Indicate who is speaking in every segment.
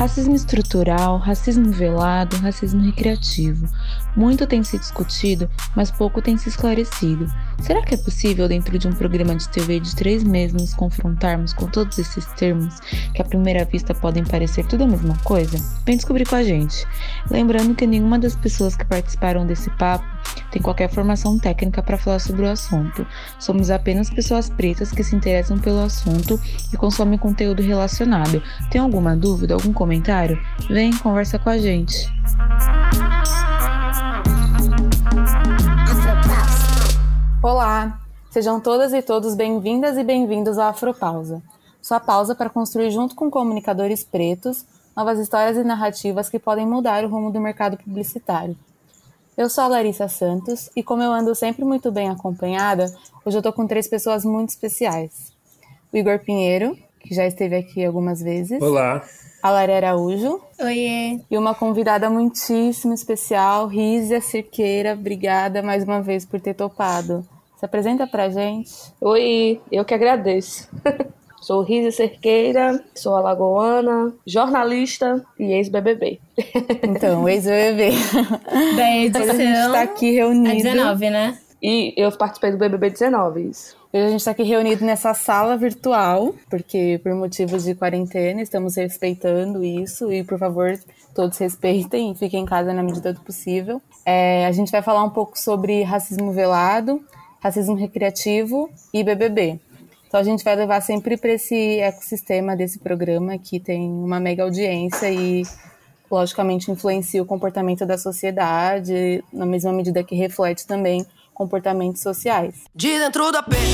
Speaker 1: Racismo estrutural, racismo velado, racismo recreativo. Muito tem se discutido, mas pouco tem se esclarecido. Será que é possível, dentro de um programa de TV de três meses, nos confrontarmos com todos esses termos que à primeira vista podem parecer tudo a mesma coisa? Vem descobrir com a gente. Lembrando que nenhuma das pessoas que participaram desse papo tem qualquer formação técnica para falar sobre o assunto. Somos apenas pessoas pretas que se interessam pelo assunto e consomem conteúdo relacionado. Tem alguma dúvida, algum comentário? Vem, conversa com a gente.
Speaker 2: Olá, sejam todas e todos bem-vindas e bem-vindos à Afropausa. Sua pausa para construir junto com comunicadores pretos novas histórias e narrativas que podem mudar o rumo do mercado publicitário. Eu sou a Larissa Santos e como eu ando sempre muito bem acompanhada, hoje eu tô com três pessoas muito especiais. O Igor Pinheiro, que já esteve aqui algumas vezes.
Speaker 3: Olá.
Speaker 2: A Lara Araújo.
Speaker 4: Oiê.
Speaker 2: E uma convidada muitíssimo especial, Rízia Cirqueira. Obrigada mais uma vez por ter topado. Se apresenta pra gente.
Speaker 5: Oi, eu que agradeço. Sou Rízia Cerqueira, sou alagoana, jornalista e ex-BBB.
Speaker 2: Então, ex-BBB.
Speaker 4: Da edição...
Speaker 2: a gente tá aqui reunido.
Speaker 4: A 19, né?
Speaker 5: E eu participei do BBB 19, isso.
Speaker 2: Hoje a gente está aqui reunido nessa sala virtual, porque por motivos de quarentena estamos respeitando isso e, por favor, todos respeitem e fiquem em casa na medida do possível. É, a gente vai falar um pouco sobre racismo velado, racismo recreativo e BBB. Então a gente vai levar sempre para esse ecossistema desse programa que tem uma mega audiência e logicamente influencia o comportamento da sociedade, na mesma medida que reflete também comportamentos sociais.
Speaker 6: De dentro da pena,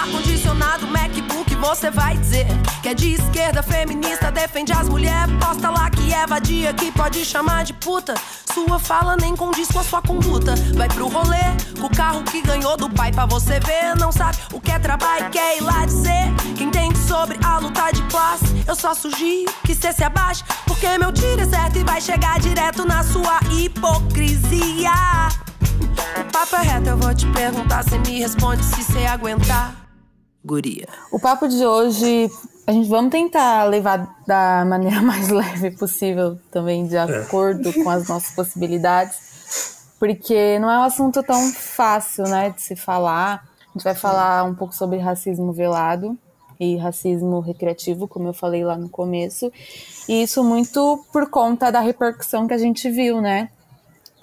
Speaker 6: ar-condicionado, MacBook, você vai dizer que é de esquerda, feminista, defende as mulheres, posta lá que é vadia, que pode chamar de puta. Sua fala nem condiz com a sua conduta. Vai pro rolê com o carro que ganhou do pai pra você ver. Não sabe o que é trabalho quer ir lá dizer. Quem tem sobre a luta de classe, eu só sugiro que cê se abaixe, porque meu tiro é certo e vai chegar direto na sua hipocrisia. O papo é reto, eu vou te perguntar, você me responde se você aguentar. Guria.
Speaker 2: O papo de hoje, a gente vamos tentar levar da maneira mais leve possível, também de acordo é. com as nossas possibilidades, porque não é um assunto tão fácil, né, de se falar. A gente vai falar um pouco sobre racismo velado e racismo recreativo, como eu falei lá no começo, e isso muito por conta da repercussão que a gente viu, né,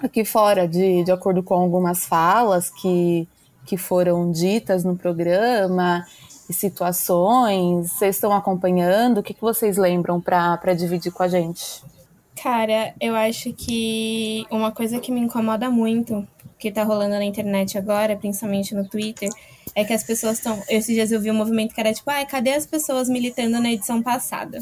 Speaker 2: aqui fora, de, de acordo com algumas falas que, que foram ditas no programa e situações. Vocês estão acompanhando? O que, que vocês lembram para dividir com a gente?
Speaker 4: Cara, eu acho que uma coisa que me incomoda muito, que tá rolando na internet agora, principalmente no Twitter, é que as pessoas estão. Esses dias eu vi um movimento que era tipo, ai, cadê as pessoas militando na edição passada?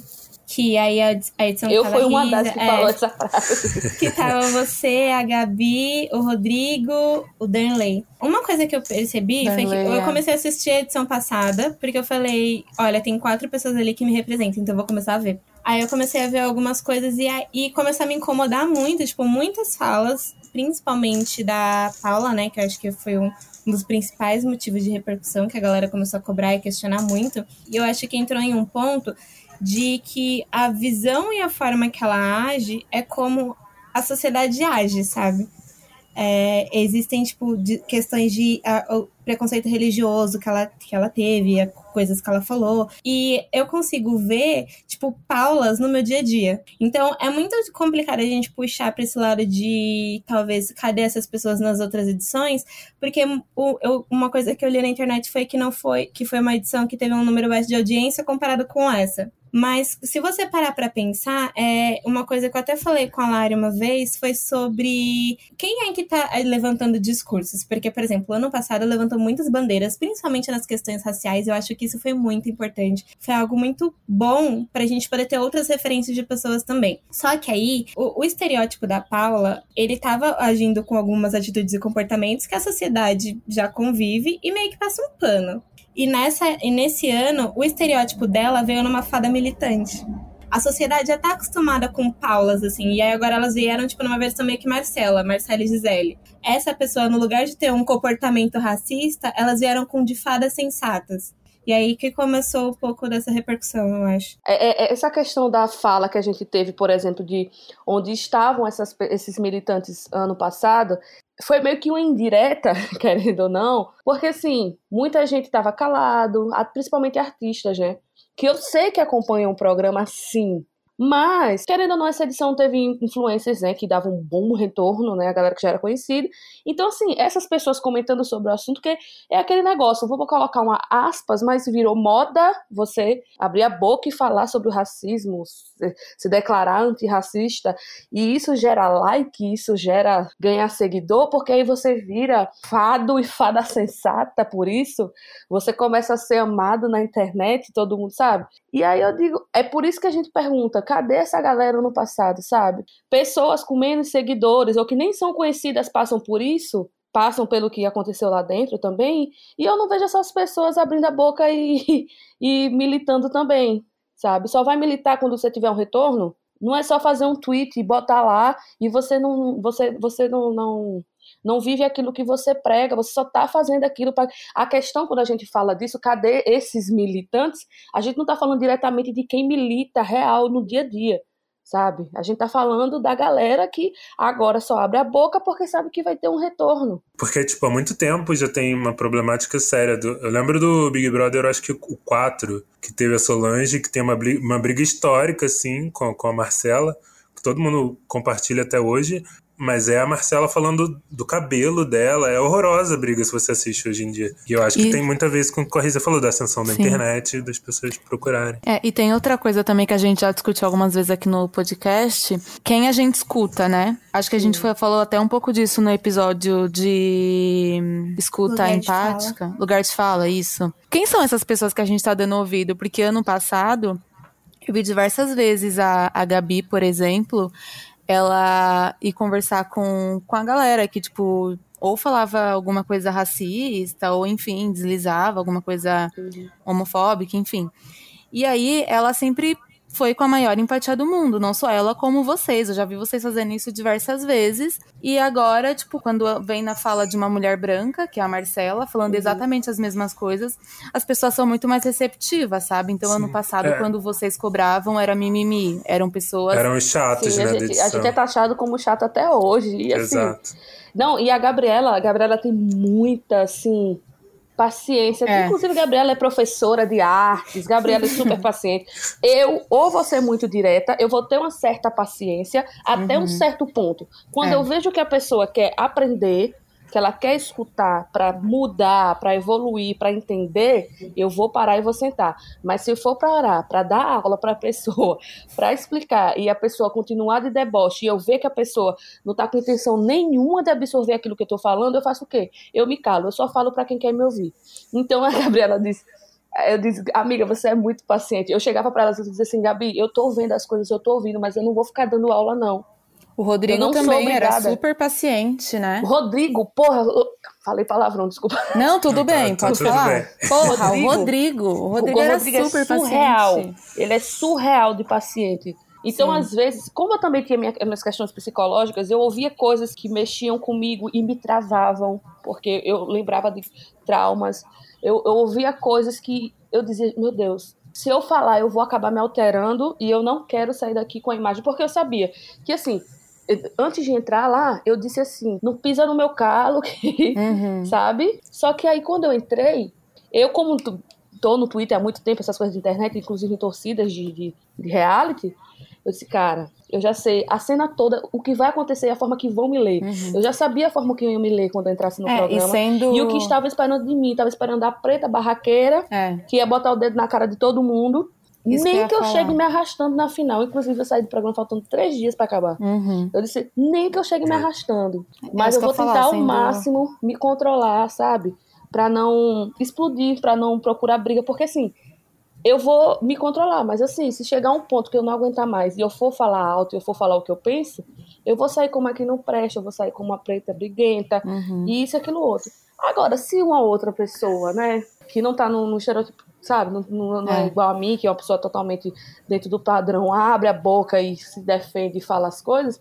Speaker 4: Que aí a, a edição
Speaker 5: Eu fui uma das que
Speaker 4: é,
Speaker 5: falou essa frase.
Speaker 4: Que tava você, a Gabi, o Rodrigo, o Danley. Uma coisa que eu percebi
Speaker 2: Danley,
Speaker 4: foi que eu
Speaker 2: é.
Speaker 4: comecei a assistir a edição passada, porque eu falei, olha, tem quatro pessoas ali que me representam, então eu vou começar a ver. Aí eu comecei a ver algumas coisas e, e começou a me incomodar muito, tipo, muitas falas, principalmente da Paula, né, que eu acho que foi um, um dos principais motivos de repercussão que a galera começou a cobrar e questionar muito. E eu acho que entrou em um ponto de que a visão e a forma que ela age é como a sociedade age, sabe? É, existem, tipo, de, questões de a, o preconceito religioso que ela, que ela teve, a, coisas que ela falou. E eu consigo ver, tipo, paulas no meu dia a dia. Então, é muito complicado a gente puxar para esse lado de, talvez, cadê essas pessoas nas outras edições? Porque o, eu, uma coisa que eu li na internet foi que não foi, que foi uma edição que teve um número baixo de audiência comparado com essa. Mas se você parar para pensar, é uma coisa que eu até falei com a Lari uma vez foi sobre quem é que tá levantando discursos. Porque, por exemplo, ano passado levantou muitas bandeiras, principalmente nas questões raciais. Eu acho que isso foi muito importante. Foi algo muito bom pra gente poder ter outras referências de pessoas também. Só que aí, o, o estereótipo da Paula, ele tava agindo com algumas atitudes e comportamentos que a sociedade já convive e meio que passa um pano. E, nessa, e nesse ano, o estereótipo dela veio numa fada militante. A sociedade já tá acostumada com Paulas, assim, e aí agora elas vieram, tipo, numa versão meio que Marcela, Marcela e Gisele. Essa pessoa, no lugar de ter um comportamento racista, elas vieram com de fadas sensatas. E aí que começou um pouco dessa repercussão, eu acho.
Speaker 5: É, é, essa questão da fala que a gente teve, por exemplo, de onde estavam essas, esses militantes ano passado, foi meio que uma indireta, querendo ou não, porque assim, muita gente estava calado, principalmente artistas, né? Que eu sei que acompanham o programa sim, mas, querendo ou não, essa edição teve influências, né, que davam um bom retorno, né, a galera que já era conhecida. Então, assim, essas pessoas comentando sobre o assunto, que é aquele negócio, vou colocar uma aspas, mas virou moda você abrir a boca e falar sobre o racismo, se, se declarar antirracista, e isso gera like, isso gera ganhar seguidor, porque aí você vira fado e fada sensata por isso, você começa a ser amado na internet, todo mundo sabe. E aí eu digo, é por isso que a gente pergunta, cadê essa galera no passado, sabe? Pessoas com menos seguidores ou que nem são conhecidas passam por isso, passam pelo que aconteceu lá dentro também, e eu não vejo essas pessoas abrindo a boca e, e militando também, sabe? Só vai militar quando você tiver um retorno. Não é só fazer um tweet e botar lá e você não, você, você não, não não vive aquilo que você prega, você só está fazendo aquilo para. A questão, quando a gente fala disso, cadê esses militantes? A gente não está falando diretamente de quem milita real no dia a dia, sabe? A gente está falando da galera que agora só abre a boca porque sabe que vai ter um retorno.
Speaker 3: Porque, tipo, há muito tempo já tem uma problemática séria. Do... Eu lembro do Big Brother, acho que o 4, que teve a Solange, que tem uma, uma briga histórica, assim, com, com a Marcela, todo mundo compartilha até hoje. Mas é a Marcela falando do cabelo dela. É horrorosa a briga se você assiste hoje em dia. E eu acho e... que tem muita vez com o que a Risa falou, da ascensão da Sim. internet, das pessoas procurarem.
Speaker 2: É, e tem outra coisa também que a gente já discutiu algumas vezes aqui no podcast. Quem a gente escuta, né? Acho que a gente foi, falou até um pouco disso no episódio de escuta lugar empática. De lugar de fala, isso. Quem são essas pessoas que a gente tá dando ouvido? Porque ano passado, eu vi diversas vezes a, a Gabi, por exemplo, ela ir conversar com, com a galera que, tipo, ou falava alguma coisa racista, ou enfim, deslizava alguma coisa homofóbica, enfim. E aí ela sempre foi com a maior empatia do mundo, não só ela como vocês. Eu já vi vocês fazendo isso diversas vezes. E agora, tipo, quando vem na fala de uma mulher branca, que é a Marcela, falando uhum. exatamente as mesmas coisas, as pessoas são muito mais receptivas, sabe? Então, Sim. ano passado, é. quando vocês cobravam, era mimimi. Eram pessoas.
Speaker 3: Eram chatos, Sim,
Speaker 5: né?
Speaker 3: A gente,
Speaker 5: a gente, é taxado como chato até hoje. E, assim, Exato. Não, e a Gabriela, a Gabriela tem muita, assim, paciência. É. Inclusive, Gabriela é professora de artes, Gabriela é super paciente. Eu, ou vou ser muito direta, eu vou ter uma certa paciência até uhum. um certo ponto. Quando é. eu vejo que a pessoa quer aprender, que ela quer escutar para mudar, para evoluir, para entender, eu vou parar e vou sentar. Mas se eu for parar para dar aula para a pessoa, para explicar e a pessoa continuar de deboche e eu ver que a pessoa não está com intenção nenhuma de absorver aquilo que eu estou falando, eu faço o quê? Eu me calo, eu só falo para quem quer me ouvir. Então a Gabriela disse eu disse, amiga, você é muito paciente. Eu chegava para ela e dizia assim, Gabi, eu tô vendo as coisas, eu tô ouvindo, mas eu não vou ficar dando aula, não.
Speaker 2: O Rodrigo também era super paciente, né?
Speaker 5: Rodrigo, porra, falei palavrão, desculpa.
Speaker 2: Não, tudo bem, tá, pode falar. Bem. Porra, Rodrigo, o Rodrigo, o Rodrigo, o era Rodrigo super é surreal. Paciente.
Speaker 5: Ele é surreal de paciente. Então, Sim. às vezes, como eu também tinha minha, minhas questões psicológicas, eu ouvia coisas que mexiam comigo e me travavam, porque eu lembrava de traumas. Eu, eu ouvia coisas que eu dizia, meu Deus, se eu falar, eu vou acabar me alterando e eu não quero sair daqui com a imagem, porque eu sabia que, assim, antes de entrar lá, eu disse assim: não pisa no meu calo, uhum. sabe? Só que aí quando eu entrei, eu, como tô no Twitter há muito tempo, essas coisas de internet, inclusive em torcidas de, de, de reality, eu disse, cara, eu já sei a cena toda, o que vai acontecer e a forma que vão me ler. Uhum. Eu já sabia a forma que iam me ler quando eu entrasse no é, programa. E, sendo... e o que estava esperando de mim, estava esperando a preta barraqueira, é. que ia botar o dedo na cara de todo mundo. Isso nem que, que eu chegue me arrastando na final. Inclusive, eu saí do programa faltando três dias para acabar. Uhum. Eu disse, nem que eu chegue me é. arrastando. Mas eu vou tentar falar, ao máximo dúvida. me controlar, sabe? Para não explodir, para não procurar briga. Porque assim, eu vou me controlar. Mas assim, se chegar um ponto que eu não aguentar mais e eu for falar alto e eu for falar o que eu penso, eu vou sair como aqui não presta, eu vou sair como uma preta briguenta, uhum. e isso, aquilo, outro. Agora, se uma outra pessoa, né, que não tá no, no sabe? Não, não, não é. é. igual a mim, que é uma pessoa totalmente dentro do padrão, abre a boca e se defende e fala as coisas.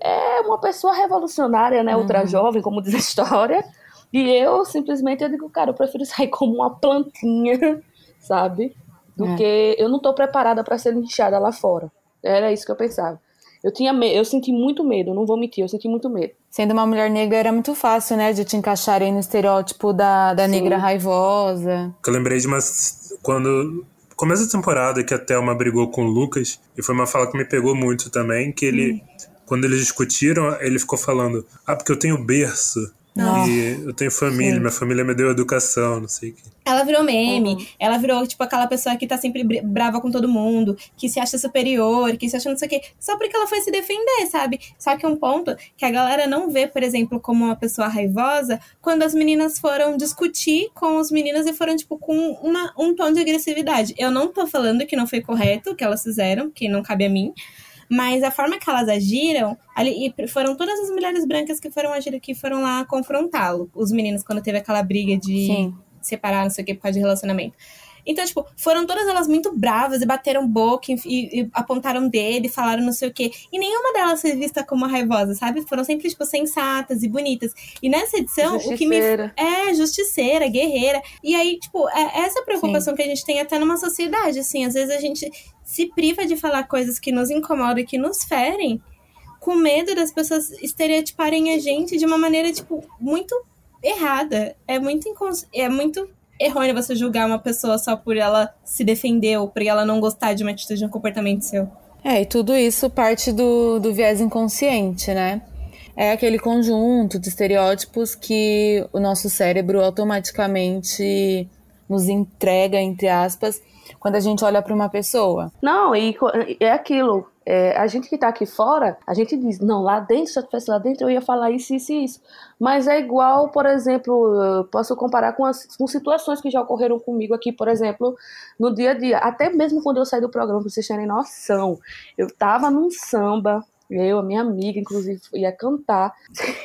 Speaker 5: É uma pessoa revolucionária, né? Ultra uhum. jovem, como diz a história. E eu simplesmente eu digo, cara, eu prefiro sair como uma plantinha, sabe? Do
Speaker 2: É.
Speaker 5: que eu não tô preparada para ser linchada lá fora. Era isso que eu pensava. Eu tinha me- eu senti muito medo, não vou mentir, eu senti muito medo.
Speaker 2: Sendo uma mulher negra era muito fácil, né? De te encaixarem no estereótipo da, da negra raivosa.
Speaker 3: Eu lembrei de uma. Quando. Começa a temporada que a Thelma brigou com o Lucas, e foi uma fala que me pegou muito também, que ele. Quando eles discutiram, ele ficou falando: Ah, porque eu tenho berço. E eu tenho família, minha família me deu educação, não sei o que.
Speaker 4: Ela virou meme,
Speaker 2: Uhum.
Speaker 4: ela virou, tipo, aquela pessoa que tá sempre br- brava com todo mundo, que se acha superior, que se acha não sei o quê, só porque ela foi se defender, sabe? Só que um ponto que a galera não vê, por exemplo, como uma pessoa raivosa, quando as meninas foram discutir com os meninos e foram, tipo, com uma, um tom de agressividade. Eu não tô falando que não foi correto o que elas fizeram, que não cabe a mim, mas a forma que elas agiram, ali, e foram todas as mulheres brancas que foram agir, que foram lá confrontá-lo. Os meninos, quando teve aquela briga de
Speaker 2: Sim.
Speaker 4: separar, não sei o que, por causa de relacionamento. Então, tipo, foram todas elas muito bravas e bateram boca e, e apontaram dedo e falaram não sei o quê. E nenhuma delas foi vista como raivosa, sabe? Foram sempre, tipo, sensatas e bonitas. E nessa edição, o que me.
Speaker 5: Justiceira.
Speaker 4: É, justiceira, guerreira. E aí, tipo, é essa preocupação que a gente tem até numa sociedade, assim. Às vezes a gente se priva de falar coisas que nos incomodam e que nos ferem, com medo das pessoas estereotiparem a gente de uma maneira, tipo, muito errada. É muito, incons... é muito errôneo você julgar uma pessoa só por ela se defender ou por ela não gostar de uma atitude, de um comportamento seu.
Speaker 2: É, e tudo isso parte do, do viés inconsciente, né? É aquele conjunto de estereótipos que o nosso cérebro automaticamente nos entrega, entre aspas, quando a gente olha para uma pessoa.
Speaker 5: Não, e é aquilo. É, a gente que tá aqui fora, a gente diz, não, lá dentro, se eu tivesse lá dentro, eu ia falar isso, isso e isso. Mas é igual, por exemplo, posso comparar com, as, com situações que já ocorreram comigo aqui, por exemplo, no dia a dia. Até mesmo quando eu saí do programa, pra vocês terem noção, eu tava num samba, eu, a minha amiga, inclusive, ia cantar.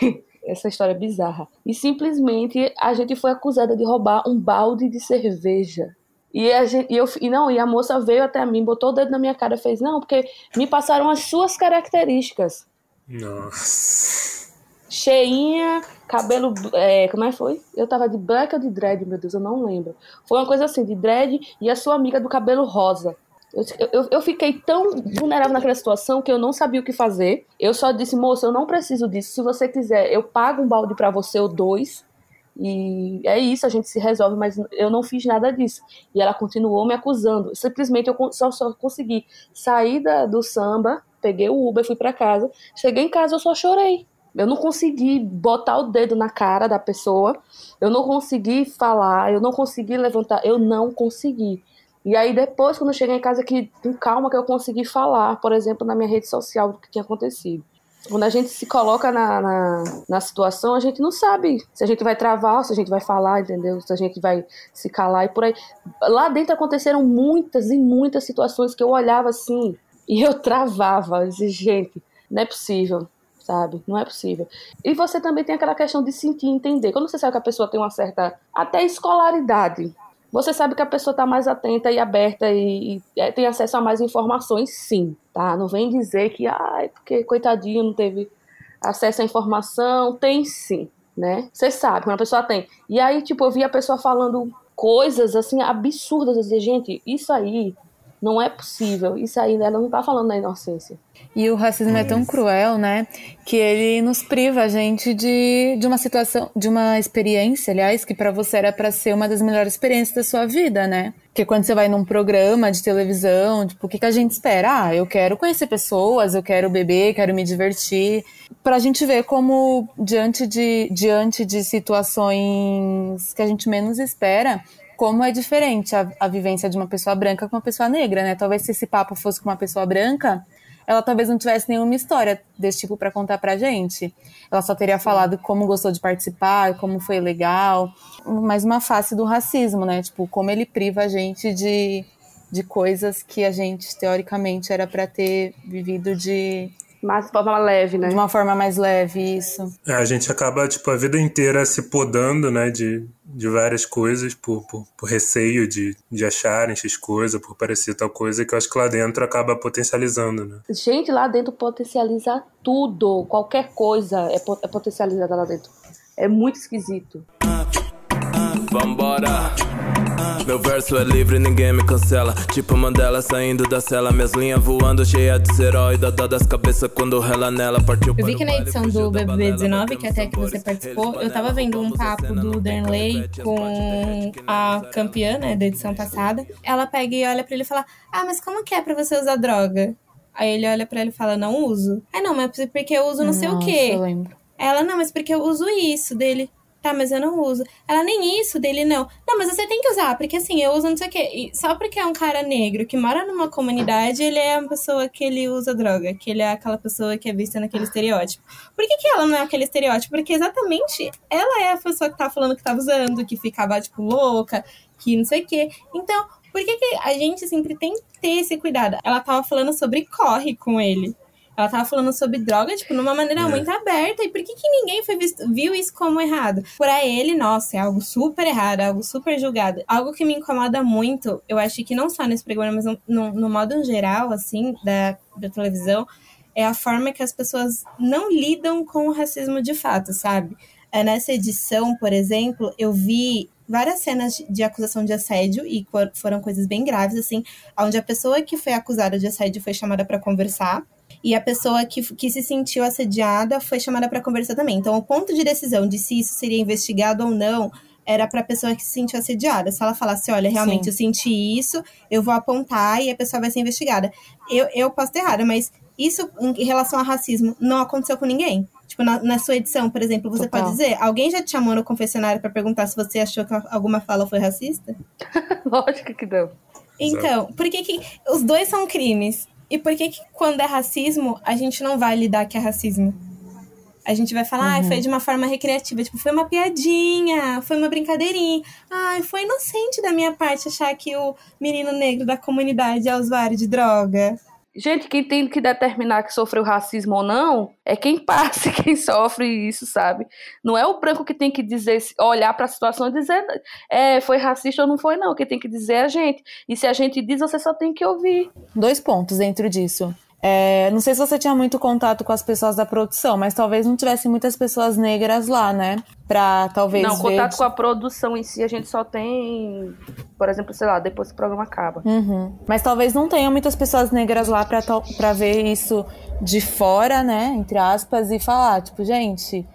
Speaker 5: Essa história é bizarra. E simplesmente a gente foi acusada de roubar um balde de cerveja. E, a gente, e, eu, e não, e a moça veio até mim, botou o dedo na minha cara e fez, não, porque me passaram as suas características.
Speaker 3: Nossa.
Speaker 5: Cheinha, cabelo. É, como é que foi? Eu tava de black ou de dread, meu Deus, eu não lembro. Foi uma coisa assim, de dread e a sua amiga do cabelo rosa. Eu, eu, eu fiquei tão vulnerável naquela situação que eu não sabia o que fazer. Eu só disse, moça, eu não preciso disso. Se você quiser, eu pago um balde pra você ou dois. E é isso, a gente se resolve, mas eu não fiz nada disso. E ela continuou me acusando. Simplesmente eu só, só consegui sair da, do samba, peguei o Uber, fui pra casa. Cheguei em casa, eu só chorei. Eu não consegui botar o dedo na cara da pessoa, eu não consegui falar, eu não consegui levantar, eu não consegui. E aí depois, quando eu cheguei em casa, que com calma que eu consegui falar, por exemplo, na minha rede social do que tinha acontecido. Quando a gente se coloca na, na, na situação, a gente não sabe se a gente vai travar, se a gente vai falar, entendeu? Se a gente vai se calar e por aí. Lá dentro aconteceram muitas e muitas situações que eu olhava assim e eu travava. Eu dizia, gente, não é possível, sabe? Não é possível. E você também tem aquela questão de sentir e entender. Quando você sabe que a pessoa tem uma certa, até escolaridade, você sabe que a pessoa está mais atenta e aberta e, e, é, tem acesso a mais informações, sim, tá? Não vem dizer que, ai, porque coitadinho não teve acesso à informação. Tem sim, né? Você sabe, quando a pessoa tem. E aí, tipo, eu vi a pessoa falando coisas, assim, absurdas. Eu dizia, gente, isso aí não é possível. Isso aí, ela não tá falando da inocência.
Speaker 2: E o racismo é tão cruel, né? Que ele nos priva a gente de, de uma situação, de uma experiência, aliás, que para você era para ser uma das melhores experiências da sua vida, né? Porque quando você vai num programa de televisão, tipo, o que, que a gente espera? Ah, eu quero conhecer pessoas, eu quero beber, quero me divertir. Pra gente ver como, diante de, diante de situações que a gente menos espera, como é diferente a, a vivência de uma pessoa branca com uma pessoa negra, né? Talvez se esse papo fosse com uma pessoa branca, ela talvez não tivesse nenhuma história desse tipo para contar pra gente. Ela só teria falado como gostou de participar, como foi legal, mas uma face do racismo, né? Tipo, como ele priva a gente de, de coisas que a gente teoricamente era para ter vivido de
Speaker 5: Mas de forma leve, né?
Speaker 2: de uma forma mais leve, isso.
Speaker 3: É, a gente acaba, tipo, a vida inteira se podando, né, de, de várias coisas por, por, por receio de, de acharem X coisa, por parecer tal coisa, que eu acho que lá dentro acaba potencializando, né?
Speaker 5: Gente, lá dentro potencializa tudo. Qualquer coisa é, po- é potencializada lá dentro. É muito esquisito.
Speaker 7: Vambora. Meu verso é livre, ninguém me cancela. Tipo Mandela saindo da cela, minhas linhas voando, cheia de herói. Da das cabeças quando rela nela, partiu
Speaker 4: Eu vi que na edição do BBB 19, que até que você participou, eu tava vendo um papo do Darnley com a campeã, né, da edição passada. Ela pega e olha pra ele e fala: Ah, mas como que é pra você usar droga? Aí ele olha pra ele e fala: Não uso. Ah, não, mas porque eu uso não Nossa, sei o quê.
Speaker 2: Eu lembro.
Speaker 4: Ela, não, mas porque eu uso isso dele. Tá, mas eu não uso. Ela nem isso dele, não. Não, mas você tem que usar, porque assim, eu uso não sei o quê. E só porque é um cara negro que mora numa comunidade, ele é uma pessoa que ele usa droga, que ele é aquela pessoa que é vista naquele estereótipo. Por que, que ela não é aquele estereótipo? Porque exatamente ela é a pessoa que tá falando que tava usando, que ficava, tipo, louca, que não sei o quê. Então, por que, que a gente sempre tem que ter esse cuidado? Ela tava falando sobre corre com ele. Ela tava falando sobre droga, tipo, numa maneira é. muito aberta. E por que, que ninguém foi visto, viu isso como errado? Pra ele, nossa, é algo super errado, algo super julgado. Algo que me incomoda muito, eu acho que não só nesse programa, mas no, no, no modo geral, assim, da, da televisão, é a forma que as pessoas não lidam com o racismo de fato, sabe? É, nessa edição, por exemplo, eu vi várias cenas de acusação de assédio e foram coisas bem graves, assim, onde a pessoa que foi acusada de assédio foi chamada para conversar e a pessoa que, que se sentiu assediada foi chamada para conversar também. Então, o ponto de decisão de se isso seria investigado ou não era para a pessoa que se sentiu assediada. Se ela falasse, olha, realmente Sim. eu senti isso, eu vou apontar e a pessoa vai ser investigada. Eu, eu posso estar errada, mas isso em relação ao racismo não aconteceu com ninguém. Tipo, na, na sua edição, por exemplo, você Total. pode dizer, alguém já te chamou no confessionário para perguntar se você achou que alguma fala foi racista?
Speaker 5: Lógico que não.
Speaker 4: Então, por que que os dois são crimes? E por que, que quando é racismo, a gente não vai lidar que é racismo? A gente vai falar, uhum. ah, foi de uma forma recreativa. Tipo, foi uma piadinha, foi uma brincadeirinha. Ai, foi inocente da minha parte achar que o menino negro da comunidade é usuário de droga.
Speaker 5: Gente, quem tem que determinar que sofreu racismo ou não é quem passa, quem sofre isso, sabe? Não é o branco que tem que dizer, olhar para a situação e dizer é, foi racista ou não foi, não. Quem tem que dizer é a gente. E se a gente diz, você só tem que ouvir.
Speaker 2: Dois pontos dentro disso. É, não sei se você tinha muito contato com as pessoas da produção, mas talvez não tivesse muitas pessoas negras lá, né? Pra talvez.
Speaker 5: Não, contato com a produção em si a gente só tem, por exemplo, sei lá, depois que o programa acaba.
Speaker 2: Uhum. Mas talvez não tenha muitas pessoas negras lá pra, pra ver isso de fora, né? Entre aspas, e falar, tipo, gente,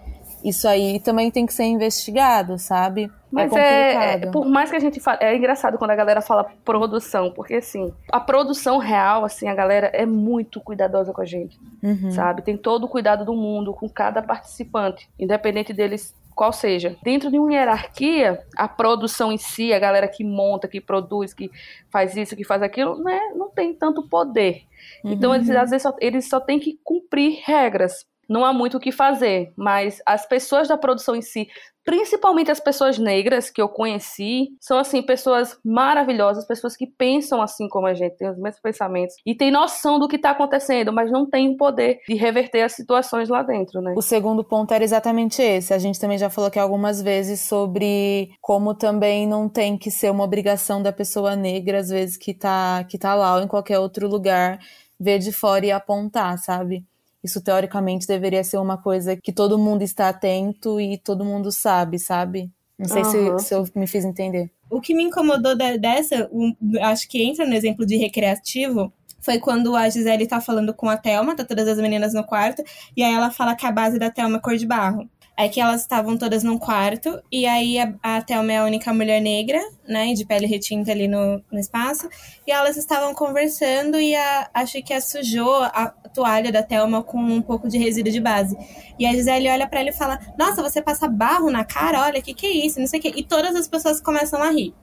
Speaker 2: isso aí também tem que ser investigado, sabe? É
Speaker 5: Mas é, é, por mais que a gente fale, é engraçado quando a galera fala produção, porque assim, a produção real, assim, a galera é muito cuidadosa com a gente, uhum. sabe? Tem todo o cuidado do mundo com cada participante, independente deles qual seja. Dentro de uma hierarquia, a produção em si, a galera que monta, que produz, que faz isso, que faz aquilo, né, não tem tanto poder. Então, uhum. eles, às vezes, só, eles só têm que cumprir regras não há muito o que fazer, mas as pessoas da produção em si, principalmente as pessoas negras que eu conheci, são assim pessoas maravilhosas, pessoas que pensam assim como a gente, têm os mesmos pensamentos e têm noção do que está acontecendo, mas não têm o poder de reverter as situações lá dentro, né?
Speaker 2: O segundo ponto era exatamente esse. A gente também já falou aqui algumas vezes sobre como também não tem que ser uma obrigação da pessoa negra às vezes que tá que tá lá ou em qualquer outro lugar ver de fora e apontar, sabe? Isso teoricamente deveria ser uma coisa que todo mundo está atento e todo mundo sabe, sabe? Não sei uhum. se, se, eu me fiz entender.
Speaker 4: O que me incomodou dessa, acho que entra no exemplo de recreativo, foi quando a Gisele tá falando com a Thelma, tá todas as meninas no quarto, e aí ela fala que a base da Thelma é cor de barro. É que elas estavam todas num quarto, e aí a, a Thelma é a única mulher negra, né, de pele retinta ali no, no espaço, e elas estavam conversando e a, acho que a sujou a toalha da Thelma com um pouco de resíduo de base. E a Gisele olha para ela e fala: Nossa, você passa barro na cara? Olha, que, que é isso? Não sei o que. E todas as pessoas começam a rir.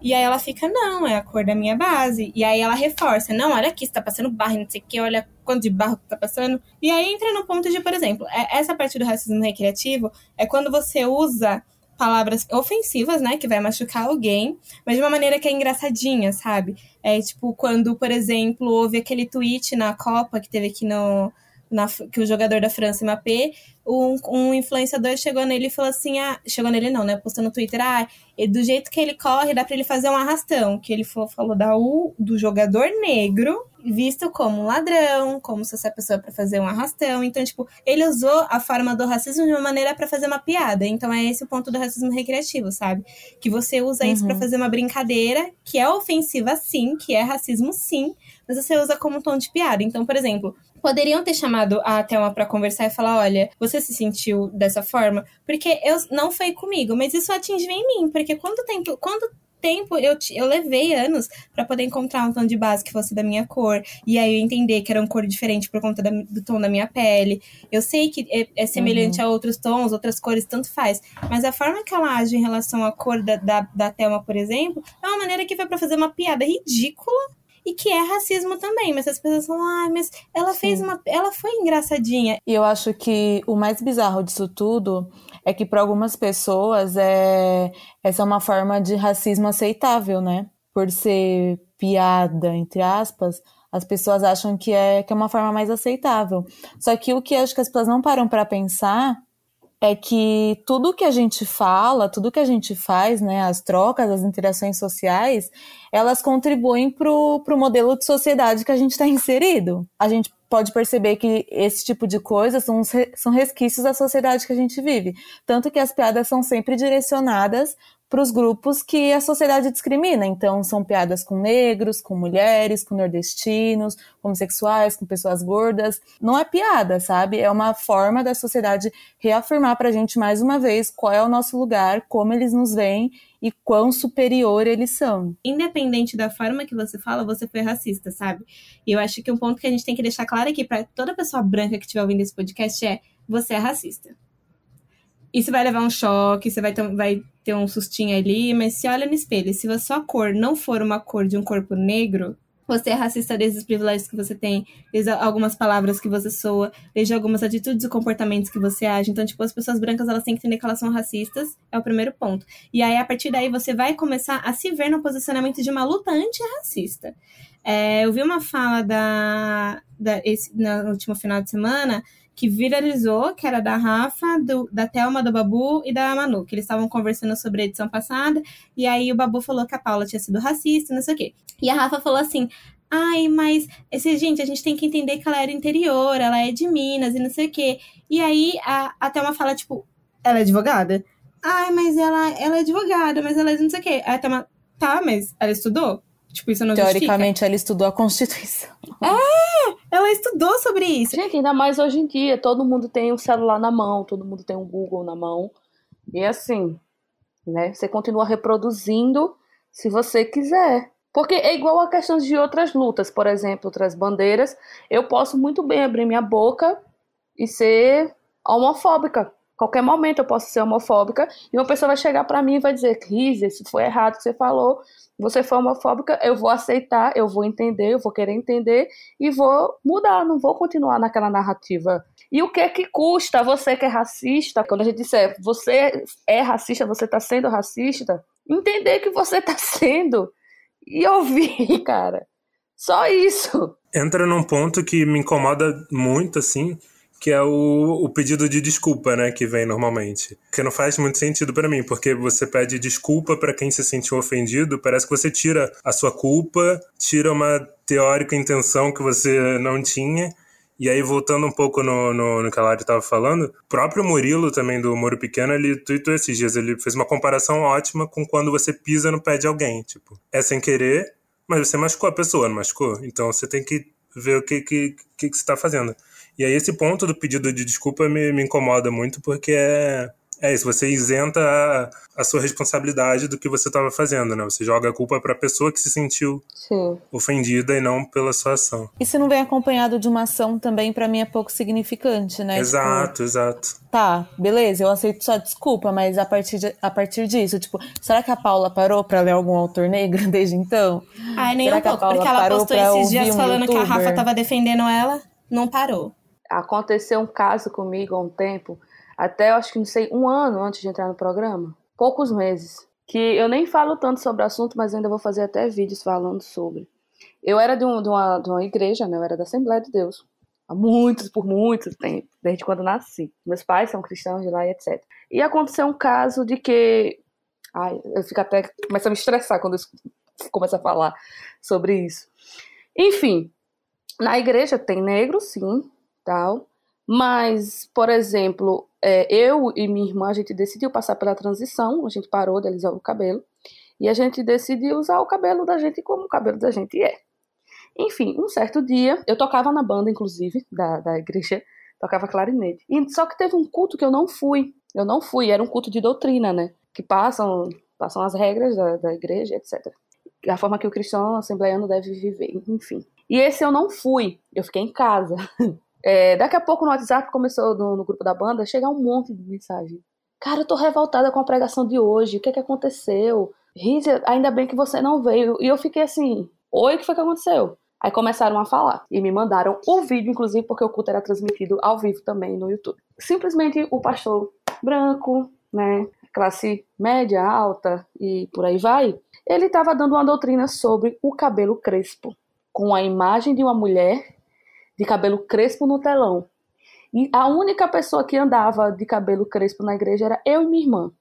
Speaker 4: E aí ela fica, não, é a cor da minha base. E aí ela reforça, não, olha aqui, você tá passando barro, não sei o que, olha quanto de barro que tá passando. E aí entra no ponto de, por exemplo, é, essa parte do racismo recreativo é quando você usa palavras ofensivas, né, que vai machucar alguém, mas de uma maneira que é engraçadinha, sabe? É tipo quando, por exemplo, houve aquele tweet na Copa que teve aqui no, na, que o jogador da França, Mbappé, um, um influenciador chegou nele e falou assim, ah, chegou nele não, né, postou no Twitter, ah, do jeito que ele corre, dá para ele fazer um arrastão, que ele falou da U, do jogador negro, visto como um ladrão, como se essa pessoa para fazer um arrastão. Então, tipo, ele usou a forma do racismo de uma maneira para fazer uma piada. Então, é esse o ponto do racismo recreativo, sabe? Que você usa uhum. isso para fazer uma brincadeira que é ofensiva sim, que é racismo sim, mas você usa como um tom de piada. Então, por exemplo, poderiam ter chamado a Thelma para conversar e falar: olha, você se sentiu dessa forma? Porque eu não foi comigo, mas isso atingiu em mim. Porque quanto tempo. Quando tempo eu, eu levei anos para poder encontrar um tom de base que fosse da minha cor. E aí eu entender que era um cor diferente por conta da, do tom da minha pele. Eu sei que é, é semelhante uhum. a outros tons, outras cores, tanto faz. Mas a forma que ela age em relação à cor da, da, da Thelma, por exemplo, é uma maneira que foi para fazer uma piada ridícula e que é racismo também. Mas as pessoas falam, ah, mas ela Sim. fez uma. Ela foi engraçadinha.
Speaker 2: E eu acho que o mais bizarro disso tudo é que para algumas pessoas é essa é uma forma de racismo aceitável, né? Por ser piada, entre aspas, as pessoas acham que é, que é uma forma mais aceitável. Só que o que acho que as pessoas não param para pensar é que tudo que a gente fala, tudo que a gente faz, né, as trocas, as interações sociais, elas contribuem para o modelo de sociedade que a gente está inserido. A gente pode perceber que esse tipo de coisa são, são resquícios da sociedade que a gente vive. Tanto que as piadas são sempre direcionadas para os grupos que a sociedade discrimina. Então, são piadas com negros, com mulheres, com nordestinos, homossexuais, com pessoas gordas. Não é piada, sabe? É uma forma da sociedade reafirmar para a gente mais uma vez qual é o nosso lugar, como eles nos veem e quão superior eles são.
Speaker 4: Independente da forma que você fala, você foi racista, sabe? E eu acho que um ponto que a gente tem que deixar claro aqui para toda pessoa branca que estiver ouvindo esse podcast é: você é racista. Você vai levar um choque, você vai vai ter um sustinho ali, mas se olha no espelho, se a sua cor não for uma cor de um corpo negro, você é racista desde os privilégios que você tem, desde algumas palavras que você soa, desde algumas atitudes e comportamentos que você age. Então, tipo, as pessoas brancas, elas têm que entender que elas são racistas, é o primeiro ponto. E aí, a partir daí, você vai começar a se ver no posicionamento de uma luta antirracista. É, eu vi uma fala da, da esse, no último final de semana que viralizou, que era da Rafa, do, da Thelma, do Babu e da Manu, que eles estavam conversando sobre a edição passada, e aí o Babu falou que a Paula tinha sido racista, não sei o quê. E a Rafa falou assim: ai, mas esse, gente, a gente tem que entender que ela era interior, ela é de Minas e não sei o quê. E aí a, a Thelma fala, tipo, ela é advogada? Ai, mas ela, ela é advogada, mas ela é não sei o quê. Aí a Thelma, tá, mas ela estudou? Tipo, isso não
Speaker 2: Teoricamente, justifica. ela estudou a Constituição.
Speaker 4: É! Ela estudou sobre isso.
Speaker 5: Gente, ainda mais hoje em dia, todo mundo tem um celular na mão, todo mundo tem um Google na mão. E assim, né? Você continua reproduzindo se você quiser. Porque é igual a questões de outras lutas, por exemplo, outras bandeiras. Eu posso muito bem abrir minha boca e ser homofóbica. Qualquer momento eu posso ser homofóbica e uma pessoa vai chegar para mim e vai dizer: Cris, isso foi errado que você falou você for homofóbica, eu vou aceitar, eu vou entender, eu vou querer entender e vou mudar, não vou continuar naquela narrativa. E o que é que custa você que é racista, quando a gente disser você é racista, você está sendo racista, entender que você está sendo e ouvir, cara. Só isso.
Speaker 3: Entra num ponto que me incomoda muito, assim, que é o, o pedido de desculpa, né, que vem normalmente. Que não faz muito sentido para mim, porque você pede desculpa para quem se sentiu ofendido, parece que você tira a sua culpa, tira uma teórica intenção que você não tinha. E aí, voltando um pouco no, no, no que a Lari estava falando, o próprio Murilo, também do Muro Pequeno, ele tweetou esses dias, ele fez uma comparação ótima com quando você pisa no pé de alguém. Tipo, é sem querer, mas você machucou a pessoa, não machucou? Então você tem que ver o que, que, que, que você está fazendo. E aí esse ponto do pedido de desculpa me, me incomoda muito, porque é, é isso, você isenta a, a sua responsabilidade do que você estava fazendo, né? Você joga a culpa para a pessoa que se sentiu Sim. ofendida e não pela sua ação.
Speaker 2: E se não vem acompanhado de uma ação também, para mim é pouco significante, né?
Speaker 3: Exato, tipo, exato.
Speaker 2: Tá, beleza, eu aceito sua desculpa, mas a partir, de, a partir disso, tipo, será que a Paula parou para ler algum autor negro desde então?
Speaker 4: Ai, nem será um pouco, porque ela postou esses dias um falando YouTuber? que a Rafa tava defendendo ela, não parou
Speaker 5: aconteceu um caso comigo há um tempo, até acho que não sei, um ano antes de entrar no programa, poucos meses, que eu nem falo tanto sobre o assunto, mas ainda vou fazer até vídeos falando sobre. Eu era de, um, de, uma, de uma igreja, né? eu era da Assembleia de Deus. há muitos, por muito tempo, desde quando nasci. Meus pais são cristãos de lá e etc. E aconteceu um caso de que. Ai, eu fico até. Começa a me estressar quando eu começo a falar sobre isso. Enfim, na igreja tem negro, sim, tal. Mas, por exemplo, é, eu e minha irmã, a gente decidiu passar pela transição, a gente parou de alisar o cabelo. E a gente decidiu usar o cabelo da gente como o cabelo da gente é. Enfim, um certo dia, eu tocava na banda, inclusive, da, da igreja, tocava clarinete. E, só que teve um culto que eu não fui. Eu não fui, era um culto de doutrina, né? Que passam, passam as regras da, da igreja, etc. A forma que o cristão assembleiano deve viver, enfim. E esse eu não fui, eu fiquei em casa. É, daqui a pouco no WhatsApp começou no, no, grupo da banda chegar um monte de mensagem. Cara, eu tô revoltada com a pregação de hoje. O que é que aconteceu? Rízia, ainda bem que você não veio. E eu fiquei assim, oi, o que foi que aconteceu? Aí começaram a falar e me mandaram o vídeo, inclusive porque o culto era transmitido ao vivo também no YouTube. Simplesmente o pastor branco, né, classe média, alta e por aí vai, ele estava dando uma doutrina sobre o cabelo crespo, com a imagem de uma mulher de cabelo crespo no telão. E a única pessoa que andava de cabelo crespo na igreja era eu e minha irmã.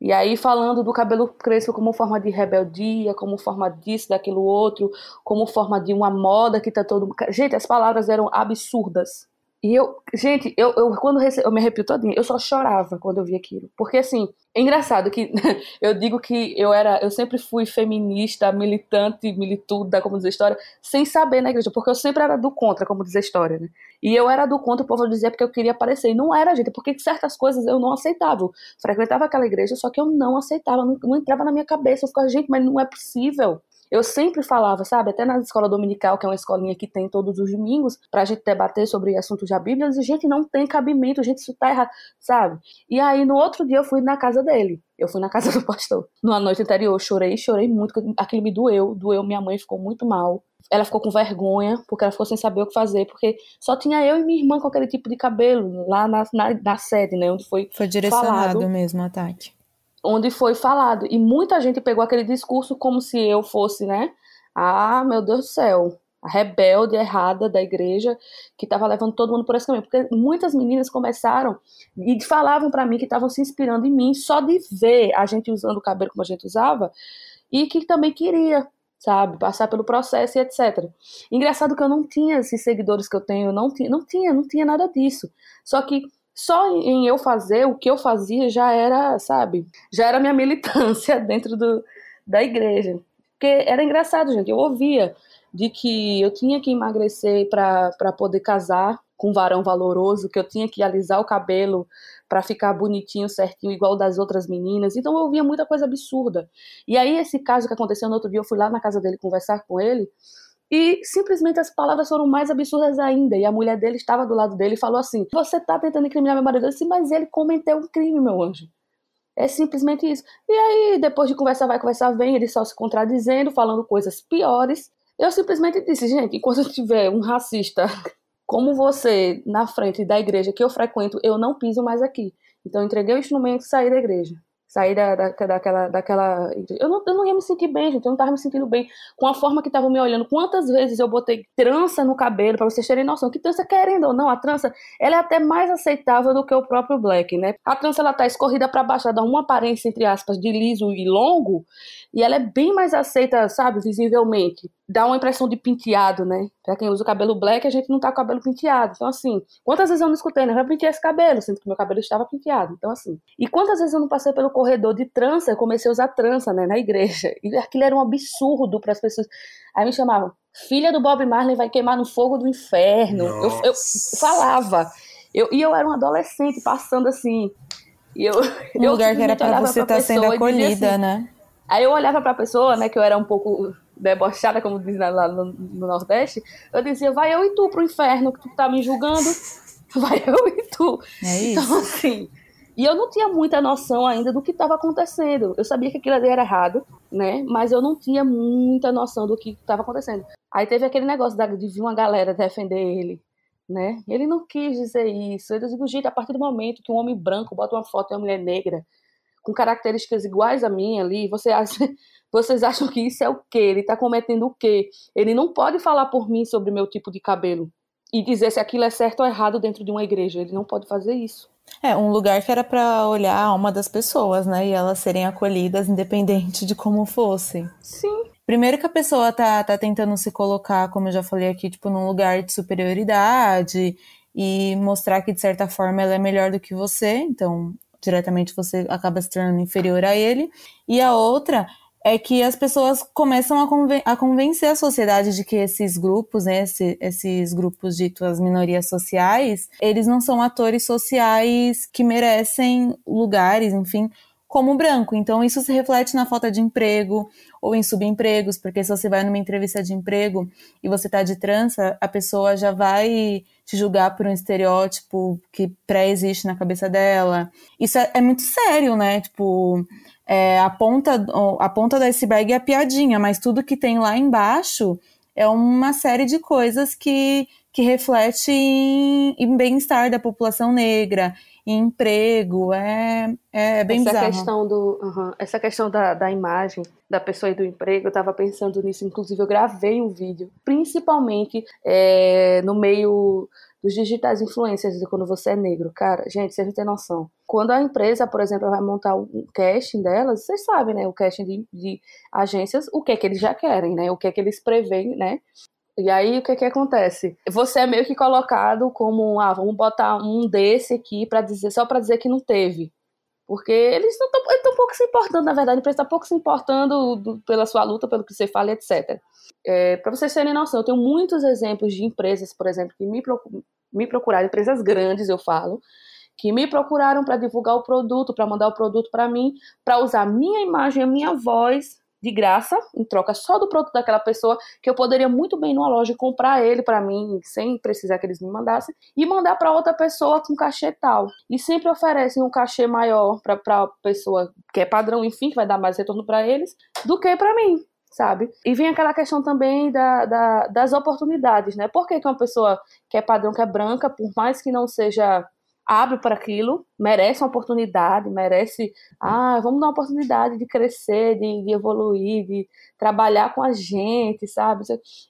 Speaker 5: E aí falando do cabelo crespo como forma de rebeldia, como forma disso, daquilo outro, como forma de uma moda que tá todo Gente, as palavras eram absurdas. E eu, gente, eu, eu quando rece... eu me arrepio todinha, eu só chorava quando eu vi aquilo. Porque assim, é engraçado que eu digo que eu era, eu sempre fui feminista, militante, milituda, como diz a história, sem saber na igreja, porque eu sempre era do contra, como diz a história, né? E eu era do contra, o povo dizia porque eu queria aparecer. E não era, gente, porque certas coisas eu não aceitava. Frequentava aquela igreja, só que eu não aceitava, não, não entrava na minha cabeça. Eu ficava, gente, mas não é possível. Eu sempre falava, sabe, até na escola dominical, que é uma escolinha que tem todos os domingos, pra gente debater sobre assuntos da Bíblia, e gente, não tem cabimento, gente, isso tá errado, sabe? E aí no outro dia eu fui na casa dele. Eu fui na casa do pastor. Numa noite anterior, eu chorei, chorei muito, aquilo me doeu, doeu, minha mãe ficou muito mal. Ela ficou com vergonha, porque ela ficou sem saber o que fazer, porque só tinha eu e minha irmã com aquele tipo de cabelo lá na, na, na sede, né? Onde foi.
Speaker 2: Foi direcionado
Speaker 5: falado.
Speaker 2: mesmo o ataque
Speaker 5: onde foi falado. E muita gente pegou aquele discurso como se eu fosse, né? Ah, meu Deus do céu, a rebelde errada da igreja que estava levando todo mundo por esse caminho. Porque muitas meninas começaram e falavam para mim que estavam se inspirando em mim só de ver a gente usando o cabelo como a gente usava e que também queria, sabe, passar pelo processo e etc. Engraçado que eu não tinha esses seguidores que eu tenho, não tinha, não tinha, não tinha nada disso. Só que só em eu fazer o que eu fazia já era, sabe, já era minha militância dentro do, da igreja. Porque era engraçado, gente, eu ouvia de que eu tinha que emagrecer para poder casar com um varão valoroso, que eu tinha que alisar o cabelo para ficar bonitinho, certinho, igual das outras meninas. Então eu ouvia muita coisa absurda. E aí esse caso que aconteceu no outro dia, eu fui lá na casa dele conversar com ele, e simplesmente as palavras foram mais absurdas ainda. E a mulher dele estava do lado dele e falou assim: Você tá tentando incriminar meu marido? Eu disse, mas ele cometeu um crime, meu anjo. É simplesmente isso. E aí, depois de conversar, vai, conversar, vem, ele só se contradizendo, falando coisas piores. Eu simplesmente disse, gente, enquanto eu tiver um racista como você na frente da igreja que eu frequento, eu não piso mais aqui. Então, entreguei o instrumento e saí da igreja sair da, da, daquela, daquela. Eu não, eu não ia me sentir bem, gente. Eu não tava me sentindo bem com a forma que estavam me olhando. Quantas vezes eu botei trança no cabelo, para vocês terem noção. Que trança, querendo ou não, a trança ela é até mais aceitável do que o próprio black, né? A trança ela tá escorrida para baixo, ela dá uma aparência, entre aspas, de liso e longo, e ela é bem mais aceita, sabe, visivelmente. Dá uma impressão de penteado, né? Pra quem usa o cabelo black, a gente não tá com o cabelo penteado. Então, assim, quantas vezes eu não escutei, né? Vai pentear esse cabelo, sendo que meu cabelo estava penteado. Então, assim. E quantas vezes eu não passei pelo corredor de trança, eu comecei a usar trança, né, na igreja. E aquilo era um absurdo para as pessoas. Aí me chamavam, filha do Bob Marley vai queimar no fogo do inferno. Eu, eu, falava. Eu, e eu era um adolescente passando assim. E eu,
Speaker 2: um eu lugar que era para você estar tá sendo acolhida, assim, né?
Speaker 5: Aí eu olhava para a pessoa, né, que eu era um pouco debochada, como diz lá no, no, Nordeste, eu dizia, vai eu e tu pro inferno, que tu tá me julgando, vai eu e tu.
Speaker 2: É isso.
Speaker 5: Então, assim, e eu não tinha muita noção ainda do que estava acontecendo. Eu sabia que aquilo ali era errado, né? Mas eu não tinha muita noção do que estava acontecendo. Aí teve aquele negócio de vir uma galera defender ele, né? Ele não quis dizer isso. Eu digo, gente, a partir do momento que um homem branco bota uma foto de uma mulher negra com características iguais a minha ali, você acha, vocês acham que isso é o quê? Ele está cometendo o quê? Ele não pode falar por mim sobre meu tipo de cabelo. e dizer se aquilo é certo ou errado dentro de uma igreja. Ele não pode fazer isso.
Speaker 2: É, um lugar que era para olhar a alma das pessoas, né? E elas serem acolhidas independente de como fossem.
Speaker 5: Sim.
Speaker 2: Primeiro que a pessoa tá, tá tentando se colocar, como eu já falei aqui, tipo, num lugar de superioridade e mostrar que, de certa forma, ela é melhor do que você. Então, diretamente você acaba se tornando inferior a ele. E a outra é que as pessoas começam a, conven a convencer a sociedade de que esses grupos, né, esse, esses grupos ditos as minorias sociais, eles não são atores sociais que merecem lugares, enfim, como branco. Então, isso se reflete na falta de emprego ou em subempregos, porque se você vai numa entrevista de emprego e você tá de trança, a pessoa já vai te julgar por um estereótipo que pré-existe na cabeça dela. Isso é, é muito sério, né? Tipo, é, a, ponta, a ponta do iceberg é a piadinha, mas tudo que tem lá embaixo é uma série de coisas que, que reflete em, em bem-estar da população negra, em emprego, é, é bem
Speaker 5: essa
Speaker 2: bizarro.
Speaker 5: Questão do, uhum, essa questão da, da imagem da pessoa e do emprego, eu estava pensando nisso, inclusive eu gravei um vídeo, principalmente é, no meio dos digitais influencers quando você é negro. Cara, gente, vocês não têm noção. Quando a empresa, por exemplo, vai montar um casting delas, vocês sabem, né? O casting de, de agências, o que é que eles já querem, né? O que é que eles preveem, né? E aí o que que acontece? Você é meio que colocado como, ah, vamos botar um desse aqui para dizer só para dizer que não teve. Porque eles estão pouco se importando, na verdade, a empresa está pouco se importando do, pela sua luta, pelo que você fala, etc. É, para vocês terem noção, eu tenho muitos exemplos de empresas, por exemplo, que me, me procuraram, empresas grandes, eu falo, que me procuraram para divulgar o produto, para mandar o produto para mim, para usar minha imagem, a minha voz de graça, em troca só do produto daquela pessoa, que eu poderia muito bem numa loja comprar ele para mim, sem precisar que eles me mandassem, e mandar para outra pessoa com cachê tal. E sempre oferecem um cachê maior para a pessoa que é padrão, enfim, que vai dar mais retorno para eles, do que para mim. Sabe? E vem aquela questão também da, da, das oportunidades, né? Por que, que uma pessoa que é padrão, que é branca, por mais que não seja abre para aquilo, merece uma oportunidade, merece, ah, vamos dar uma oportunidade de crescer, de, de, evoluir, de trabalhar com a gente, sabe?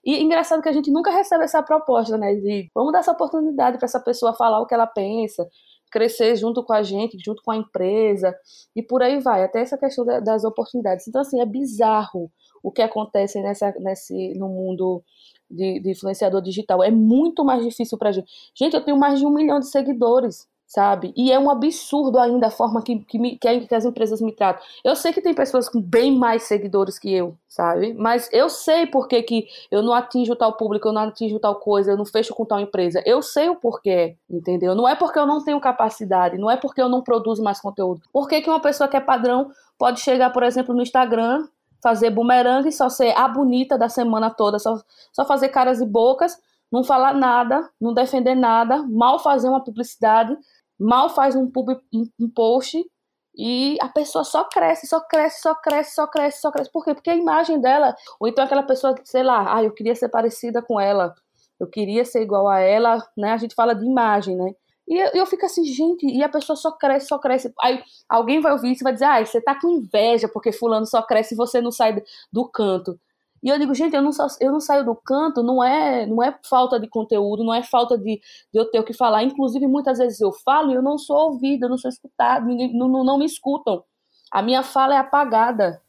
Speaker 5: E engraçado que a gente nunca recebe essa proposta, né? De vamos dar essa oportunidade para essa pessoa falar o que ela pensa, crescer junto com a gente, junto com a empresa, e por aí vai, até essa questão das oportunidades. Então, assim, é bizarro o que acontece nessa, nesse, no mundo de, de influenciador digital. É muito mais difícil pra gente. Gente, eu tenho mais de um milhão de seguidores sabe? E é um absurdo ainda a forma que, que, me, que, as empresas me tratam. Eu sei que tem pessoas com bem mais seguidores que eu, sabe? Mas eu sei por que, que eu não atinjo tal público, eu não atinjo tal coisa, eu não fecho com tal empresa. Eu sei o porquê, entendeu? Não é porque eu não tenho capacidade, não é porque eu não produzo mais conteúdo. Por que, que uma pessoa que é padrão pode chegar, por exemplo, no Instagram fazer bumerangue, só ser a bonita da semana toda, só, só fazer caras e bocas, não falar nada, não defender nada, mal fazer uma publicidade, mal faz um, pub, um, post e a pessoa só cresce, só cresce, só cresce, só cresce, só cresce. Por quê? Porque a imagem dela, ou então aquela pessoa, sei lá, ah, eu queria ser parecida com ela, eu queria ser igual a ela, né? A gente fala de imagem, né? E eu, eu, fico assim, gente, e a pessoa só cresce, só cresce. Aí alguém vai ouvir isso e vai dizer, ah, você tá com inveja porque fulano só cresce e você não sai do canto. E eu digo, gente, eu não, eu não saio do canto, não é, não é falta de conteúdo, não é falta de, de eu ter o que falar. Inclusive, muitas vezes eu falo e eu não sou ouvida, eu não sou escutada, ninguém, não, não, me escutam. A minha fala é apagada.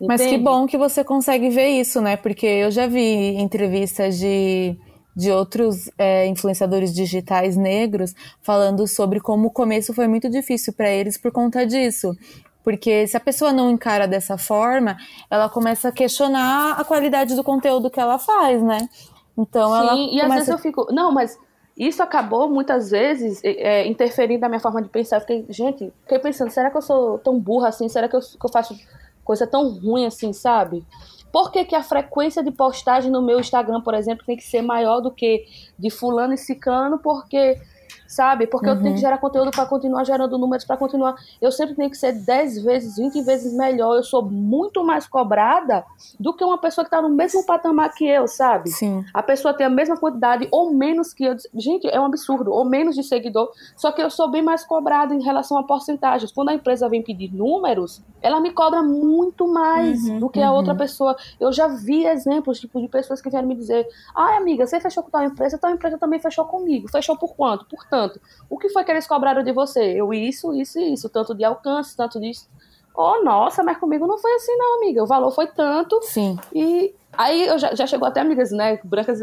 Speaker 2: Mas
Speaker 5: entende?
Speaker 2: que bom que você consegue ver isso, né? Porque eu já vi entrevistas de de outros é, influenciadores digitais negros falando sobre como o começo foi muito difícil para eles por conta disso. Porque se a pessoa não encara dessa forma, ela começa a questionar a qualidade do conteúdo que ela faz, né?
Speaker 5: Então Sim, ela. E às vezes eu fico. Não, mas isso acabou muitas vezes é, interferindo na minha forma de pensar. Eu fiquei, gente, fiquei pensando, será que eu sou tão burra assim? Será que eu, que eu faço coisa tão ruim assim, sabe? Por que, que, a frequência de postagem no meu Instagram, por exemplo, tem que ser maior do que de fulano e ciclano? Porque sabe? Porque uhum. eu tenho que uhum. gerar conteúdo para continuar gerando números, para continuar. Eu sempre tenho que ser 10 vezes, 20 vezes melhor. Eu sou muito mais cobrada do que uma pessoa que está no mesmo patamar que eu, sabe?
Speaker 2: Sim.
Speaker 5: A pessoa tem a mesma quantidade ou menos que eu. Gente, é um absurdo. Ou menos de seguidor. Só que eu sou bem mais cobrada em relação a porcentagens. Quando a empresa vem pedir números, ela me cobra muito mais uhum, do que a uhum. outra pessoa. Eu já vi exemplos tipo, de pessoas que vieram me dizer: ai, amiga, você fechou com tal empresa, tal empresa também fechou comigo. Fechou por quanto? Por tanto. O que foi que eles cobraram de você? Eu, isso, isso e isso. Tanto de alcance, tanto disso. Oh, nossa, mas comigo não foi assim, não, amiga. O valor foi tanto.
Speaker 2: Sim.
Speaker 5: E aí eu já, já chegou até amigas, né, brancas,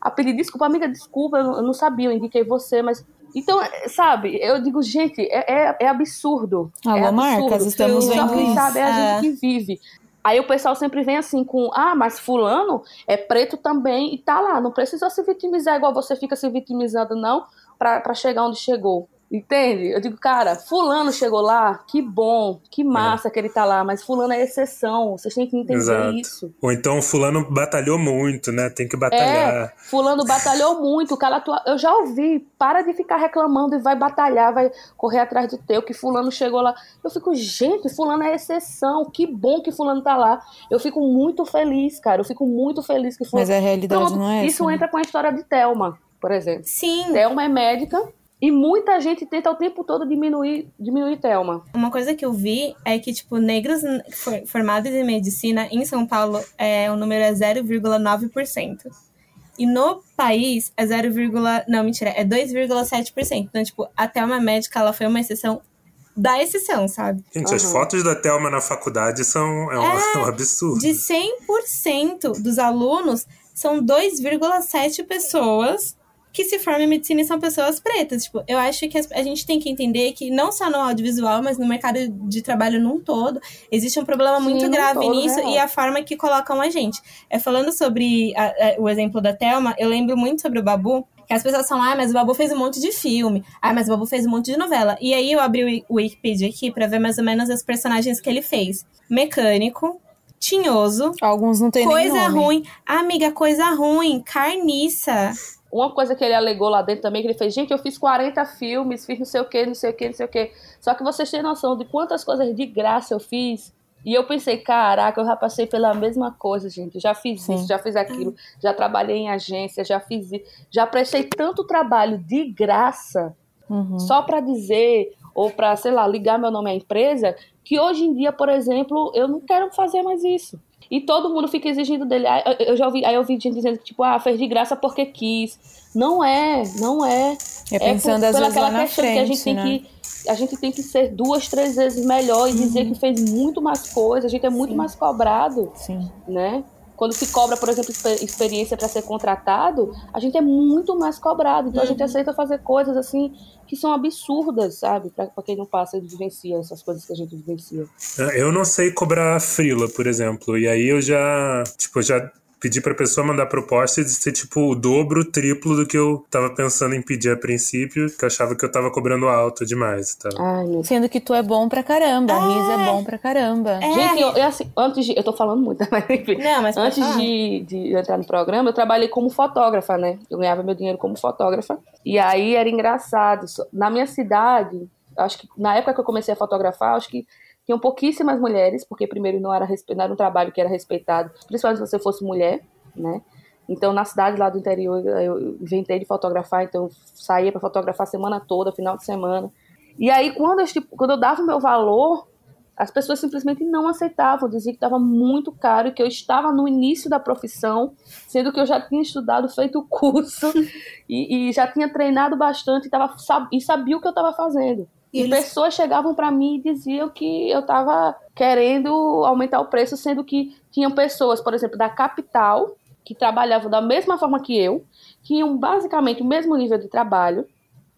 Speaker 5: a pedir desculpa, amiga, desculpa, eu não sabia, eu indiquei você, mas então, sabe, eu digo, gente, é, é, é absurdo.
Speaker 2: Alô,
Speaker 5: é absurdo.
Speaker 2: marcas, estamos vendo
Speaker 5: isso. sabe, é a
Speaker 2: é.
Speaker 5: gente que vive. Aí o pessoal sempre vem assim com, ah, mas fulano é preto também e tá lá. Não precisa se vitimizar igual você fica se vitimizando, não, para chegar onde chegou. Entende? Eu digo, cara, fulano chegou lá, que bom, que massa é. que ele tá lá, mas fulano é exceção, vocês têm que entender Exato. isso.
Speaker 3: Ou então fulano batalhou muito, né? Tem que batalhar.
Speaker 5: É, fulano batalhou muito, o cara eu já ouvi, para de ficar reclamando e vai batalhar, vai correr atrás do teu, que fulano chegou lá. Eu fico, gente, fulano é exceção, que bom que fulano tá lá. Eu fico muito feliz, cara, eu fico muito feliz que fulano...
Speaker 2: Mas a realidade
Speaker 5: então,
Speaker 2: não é
Speaker 5: Isso
Speaker 2: essa,
Speaker 5: né? entra com a história de Thelma, por exemplo.
Speaker 4: Sim.
Speaker 5: Thelma é médica, e muita gente tenta o tempo todo diminuir, diminuir Thelma.
Speaker 4: Uma coisa que eu vi é que, tipo, negros formados em medicina em São Paulo, é, o número é 0,9%. E no país é 0, não, mentira, é 2,7%. Então, tipo, a Thelma médica, ela foi uma exceção da exceção, sabe?
Speaker 3: Gente, uhum. as fotos da Thelma na faculdade são é um, é, um absurdo.
Speaker 4: De 100% dos alunos, são 2,7 pessoas que se formam em medicina e são pessoas pretas. Tipo, eu acho que a gente tem que entender que não só no audiovisual, mas no mercado de trabalho num todo, existe um problema Sim, muito grave todo, nisso e a forma que colocam a gente. É, falando sobre a, a, o exemplo da Thelma, eu lembro muito sobre o Babu, que as pessoas falam, ah, mas o Babu fez um monte de filme. Ah, mas o Babu fez um monte de novela. E aí eu abri o Wikipedia aqui pra ver mais ou menos as personagens que ele fez. Mecânico, tinhoso.
Speaker 2: Alguns não tem
Speaker 4: Coisa ruim. amiga, coisa ruim. Carniça.
Speaker 5: Uma coisa que ele alegou lá dentro também, que ele fez, gente, eu fiz 40 filmes, fiz não sei o que, não sei o que, não sei o que. Só que vocês têm noção de quantas coisas de graça eu fiz. E eu pensei, caraca, eu já passei pela mesma coisa, gente. Já fiz Sim. isso, já fiz aquilo, já trabalhei em agência, já fiz isso. Já prestei tanto trabalho de graça, uhum. só para dizer, ou para, sei lá, ligar meu nome à empresa, que hoje em dia, por exemplo, eu não quero fazer mais isso. E todo mundo fica exigindo dele. Eu já ouvi, aí eu ouvi gente dizendo que, tipo, ah, fez de graça porque quis. Não é, não é.
Speaker 2: É pensando é por, às pela
Speaker 5: questão
Speaker 2: frente,
Speaker 5: que a gente
Speaker 2: né?
Speaker 5: tem que. A gente tem que ser duas, três vezes melhor e uhum. dizer que fez muito mais coisa, a gente é muito
Speaker 2: Sim.
Speaker 5: mais cobrado.
Speaker 2: Sim.
Speaker 5: Né? Quando se cobra, por exemplo, experiência para ser contratado, a gente é muito mais cobrado. Então uhum. a gente uhum. aceita fazer coisas assim que são absurdas, sabe? Para quem não passa e vivencia essas coisas que a gente vivencia.
Speaker 3: Eu não sei cobrar frila, por exemplo. E aí eu já, tipo, já pedir pra pessoa mandar proposta de ser tipo o dobro, o triplo do que eu tava pensando em pedir a princípio, que eu achava que eu tava cobrando alto demais. Tá?
Speaker 2: Ai, Sendo que tu é bom pra caramba, é. a Risa é bom pra caramba.
Speaker 5: É. Gente, eu, eu, assim, antes de. Eu tô falando muito, mas enfim. Não, mas antes de, de entrar no programa, eu trabalhei como fotógrafa, né? Eu ganhava meu dinheiro como fotógrafa. E aí era engraçado. Na minha cidade, acho que na época que eu comecei a fotografar, acho que tinham pouquíssimas mulheres, porque primeiro não era, não era um trabalho que era respeitado, principalmente se você fosse mulher, né? Então, na cidade lá do interior, eu inventei de fotografar, então eu saía para fotografar a semana toda, final de semana. E aí, quando eu, tipo, quando eu dava o meu valor, as pessoas simplesmente não aceitavam, diziam que estava muito caro, que eu estava no início da profissão, sendo que eu já tinha estudado, feito o curso e, e, já tinha treinado bastante e, tava, e sabia o que eu estava fazendo. E, eles... pessoas chegavam para mim e diziam que eu estava querendo aumentar o preço, sendo que tinham pessoas, por exemplo, da capital, que trabalhavam da mesma forma que eu, tinham basicamente o mesmo nível de trabalho,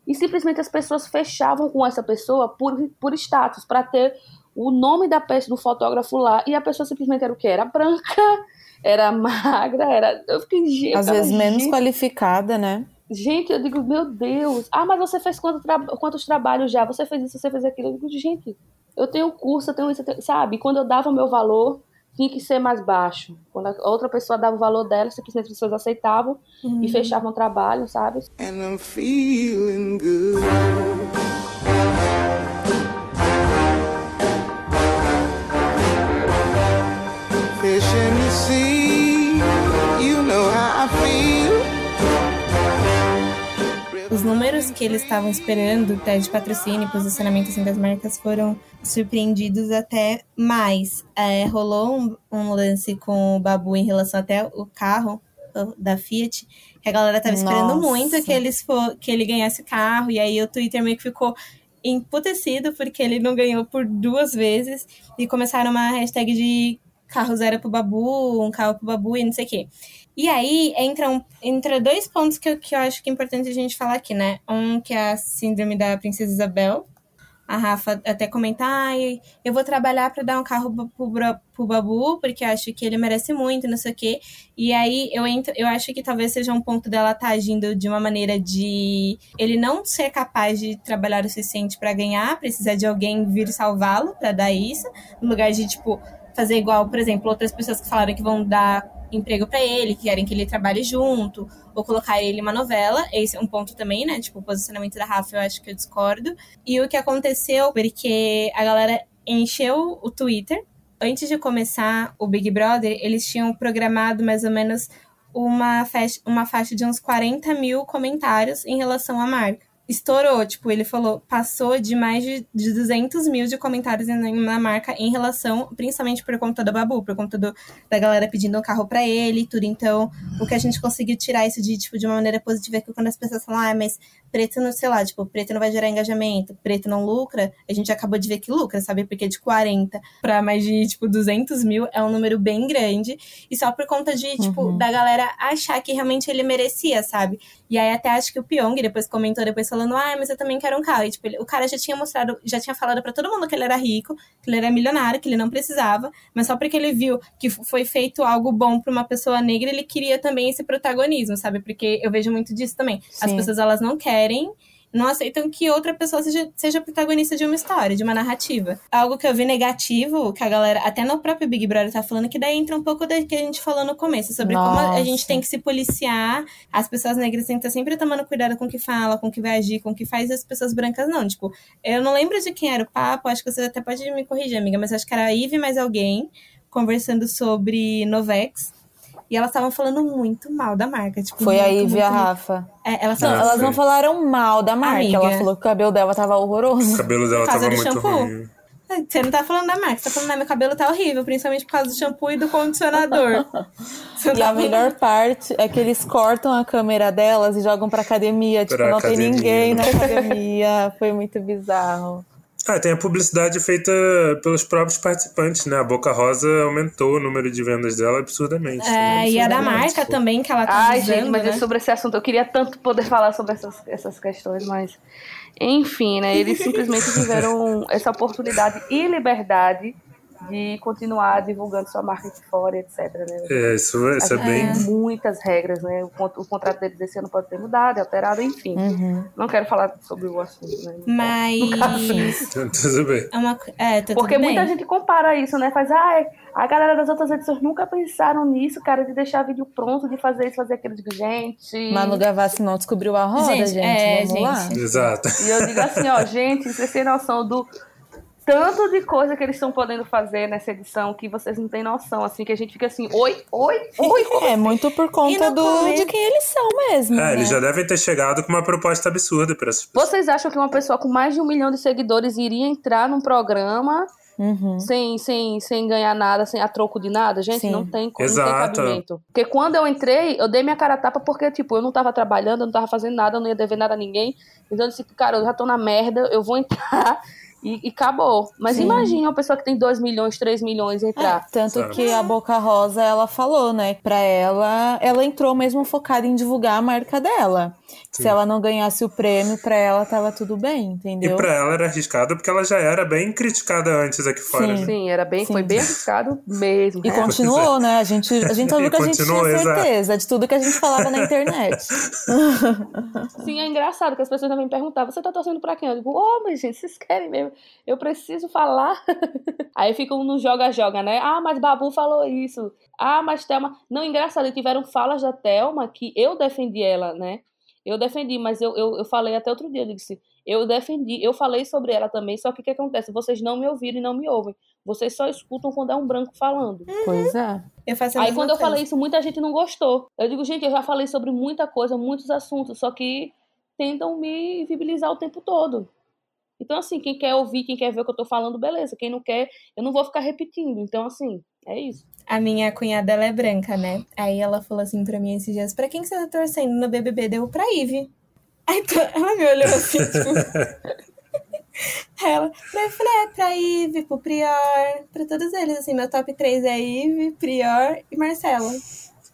Speaker 5: e simplesmente as pessoas fechavam com essa pessoa por, por status, para ter o nome da peça do fotógrafo lá, e a pessoa simplesmente era o quê? Era branca, era magra, era. Eu fiquei.
Speaker 2: Às vezes menos qualificada, né?
Speaker 5: Gente, eu digo, meu Deus. Ah, mas você fez quanto tra quantos trabalhos já? Você fez isso, você fez aquilo. Eu digo, gente, eu tenho curso, eu tenho isso, eu tenho... sabe? Quando eu dava o meu valor, tinha que ser mais baixo. Quando a outra pessoa dava o valor dela, simplesmente as pessoas aceitavam
Speaker 2: Uhum.
Speaker 5: e fechavam o trabalho, sabe?
Speaker 8: and I'm feeling good.
Speaker 4: Números que eles estavam esperando, até de patrocínio e posicionamento assim, das marcas, foram surpreendidos até mais. É, rolou um, um lance com o Babu em relação até o carro o- da Fiat, que a galera tava esperando
Speaker 2: Nossa.
Speaker 4: muito que, eles for, que ele ganhasse carro, e aí o Twitter meio que ficou emputecido porque ele não ganhou por duas vezes, e começaram uma hashtag de carro zero pro Babu, um carro pro Babu e não sei o quê. E aí entra, um, entra dois pontos que eu, que eu acho que é importante a gente falar aqui, né? Um que é a síndrome da Princesa Isabel. A Rafa até comentar, ai, eu vou trabalhar para dar um carro pro, pro, pro Babu, porque acho que ele merece muito, não sei o quê. E aí eu entro, eu acho que talvez seja um ponto dela estar agindo de uma maneira de ele não ser capaz de trabalhar o suficiente para ganhar, precisar de alguém vir salvá-lo para dar isso, no lugar de tipo fazer igual, por exemplo, outras pessoas que falaram que vão dar emprego para ele, que querem que ele trabalhe junto, ou colocar ele em uma novela. Esse é um ponto também, né? Tipo, o posicionamento da Rafa, eu acho que eu discordo. E o que aconteceu, porque a galera encheu o Twitter. Antes de começar o Big Brother, eles tinham programado mais ou menos uma faixa, uma faixa de uns 40 mil comentários em relação à marca. Estourou, tipo, ele falou, passou de mais de, de 200 mil de comentários na marca em relação, principalmente por conta do Babu, por conta do, da galera pedindo um carro pra ele e tudo. Então, o que a gente conseguiu tirar isso de, tipo, de uma maneira positiva é que quando as pessoas falam, ah, mas preto não, sei lá, tipo, preto não vai gerar engajamento, preto não lucra, a gente acabou de ver que lucra, sabe? Porque de 40 pra mais de, tipo, 200 mil é um número bem grande. E só por conta de, tipo, da galera achar que realmente ele merecia, sabe? E aí até acho que o Pyong depois comentou, depois falando, ah, mas eu também quero um carro. E, tipo, ele- o cara já tinha mostrado, já tinha falado pra todo mundo que ele era rico, que ele era milionário, que ele não precisava, mas só porque ele viu que foi feito algo bom pra uma pessoa negra, ele queria também esse protagonismo, sabe? Porque eu vejo muito disso também. As
Speaker 2: Sim.
Speaker 4: pessoas, elas não querem não aceitam que outra pessoa seja, seja protagonista de uma história, de uma narrativa. Algo que eu vi negativo, que a galera, até no próprio Big Brother tá falando, que daí entra um pouco do que a gente falou no começo, sobre como a- gente
Speaker 2: Nossa.
Speaker 4: tem que se policiar, as pessoas negras têm que estar sempre tomando cuidado com o que fala, com o que vai agir, com o que faz, e as pessoas brancas não. Tipo, eu não lembro de quem era o papo, acho que você até pode me corrigir, amiga, mas acho que era a Ive mais alguém conversando sobre Novex. E elas estavam falando muito mal da marca. Tipo,
Speaker 2: Foi a
Speaker 4: muito,
Speaker 2: Ivy e a
Speaker 4: muito.
Speaker 2: Rafa.
Speaker 4: É, elas
Speaker 2: Não, elas não falaram mal da marca.
Speaker 4: Amiga.
Speaker 2: Ela falou que o cabelo dela tava
Speaker 3: O
Speaker 2: horroroso.
Speaker 3: cabelo dela tava muito
Speaker 4: shampoo?
Speaker 3: ruim.
Speaker 4: Você não tá falando da marca, você tá falando, ah, meu cabelo tá horrível, principalmente por causa do shampoo e do condicionador.
Speaker 2: E
Speaker 4: tá
Speaker 2: a melhor parte é que eles cortam a câmera delas e jogam pra academia. Tipo,
Speaker 3: Pra
Speaker 2: não
Speaker 3: academia.
Speaker 2: tem ninguém na academia. Foi muito bizarro.
Speaker 3: Ah, tem a publicidade feita pelos próprios participantes, né? A Boca Rosa aumentou o número de vendas dela absurdamente.
Speaker 4: É, e a da marca também, que ela tá
Speaker 5: Ai,
Speaker 4: usando,
Speaker 5: gente, mas
Speaker 4: né?
Speaker 5: é sobre esse assunto. Eu queria tanto poder falar sobre essas, essas questões, mas. Enfim, né? Eles simplesmente tiveram essa oportunidade e liberdade de continuar divulgando sua marca aqui fora, etc. Né?
Speaker 3: É, isso, isso é
Speaker 5: A gente
Speaker 3: bem.
Speaker 5: tem muitas regras, né? O, o contrato deles desse ano pode ter mudado, alterado, enfim.
Speaker 2: Uhum.
Speaker 5: Não quero falar sobre o assunto, né?
Speaker 4: Mas.
Speaker 3: Tudo bem.
Speaker 4: É uma. É, tá
Speaker 5: Porque
Speaker 4: tudo
Speaker 5: muita
Speaker 4: bem.
Speaker 5: gente compara isso, né? Faz, ah, a galera das outras edições nunca pensaram nisso, cara, de deixar vídeo pronto, de fazer isso, fazer aquilo. Eu digo, gente.
Speaker 2: Manu Gavassi não descobriu a roda,
Speaker 4: Gente,
Speaker 2: gente.
Speaker 4: é,
Speaker 2: Vamos
Speaker 4: gente.
Speaker 2: lá.
Speaker 3: Exato.
Speaker 5: E eu digo assim, ó, gente, vocês têm noção do tanto de coisa que eles estão podendo fazer nessa edição que vocês não têm noção, assim, que a gente fica assim, oi, oi, oi,
Speaker 2: É muito por conta do,
Speaker 4: começo-
Speaker 2: de quem eles são mesmo.
Speaker 3: É,
Speaker 2: né?
Speaker 3: eles já devem ter chegado com uma proposta absurda para essas pessoas.
Speaker 5: Vocês acham que uma pessoa com mais de um milhão de seguidores iria entrar num programa
Speaker 2: Uhum.
Speaker 5: sem, sem, sem ganhar nada, sem a troco de nada? Gente,
Speaker 2: Sim.
Speaker 5: não tem, co- não tem
Speaker 3: Exato.
Speaker 5: cabimento. Porque quando eu entrei, eu dei minha cara a tapa porque, tipo, eu não tava trabalhando, eu não tava fazendo nada, eu não ia dever nada a ninguém. Então eu disse, cara, eu já tô na merda, eu vou entrar e, e acabou. Mas
Speaker 2: Sim.
Speaker 5: imagine uma pessoa que tem 2 milhões, 3 milhões entrar.
Speaker 2: Tanto
Speaker 3: Sabe.
Speaker 2: que a Boca Rosa, ela falou, né? Pra ela, ela entrou mesmo focada em divulgar a marca dela. Se ela não ganhasse o prêmio, pra ela tava tudo bem,
Speaker 3: E
Speaker 2: entendeu?
Speaker 3: pra ela era arriscado porque ela já era bem criticada antes aqui fora.
Speaker 2: Sim.
Speaker 3: né?
Speaker 5: Sim, era bem,
Speaker 2: Sim.
Speaker 5: foi bem arriscado mesmo.
Speaker 2: E
Speaker 5: né?
Speaker 2: continuou, né? A gente, a gente só
Speaker 3: E
Speaker 2: viu que a gente tinha
Speaker 3: exato.
Speaker 2: certeza de tudo que a gente falava na internet.
Speaker 5: Sim, é engraçado que as pessoas também perguntavam, você tá torcendo pra quem? Eu digo, ô, mas gente, vocês querem mesmo eu, eu preciso falar. Aí ficam no joga-joga, né? Ah, mas Babu falou isso. Ah, mas Thelma. Não, engraçado, tiveram falas da Thelma que eu defendi ela, né? Eu defendi, mas eu, eu, eu falei até outro dia, eu disse, eu defendi, eu falei sobre ela também, só que o que acontece? Vocês não me ouviram e não me ouvem. Vocês só escutam quando é um branco falando.
Speaker 2: Pois é.
Speaker 4: Eu faço
Speaker 5: Aí quando eu falei isso, muita gente não gostou. Eu digo, gente, eu já falei sobre muita coisa, muitos assuntos, só que tentam me viabilizar o tempo todo. Então, assim, quem quer ouvir, quem quer ver o que eu tô falando, beleza. Quem não quer, eu não vou ficar repetindo. Então, assim, é isso.
Speaker 4: A minha cunhada, ela é branca, né? Aí ela falou assim pra mim esses dias, pra quem que você tá torcendo no BBB? Deu pra Ive. Aí ela me olhou assim, tipo... Aí ela, eu falei, é, pra Ive, pro Prior, pra todos eles, assim, meu top 3 é Ive, Prior e Marcela.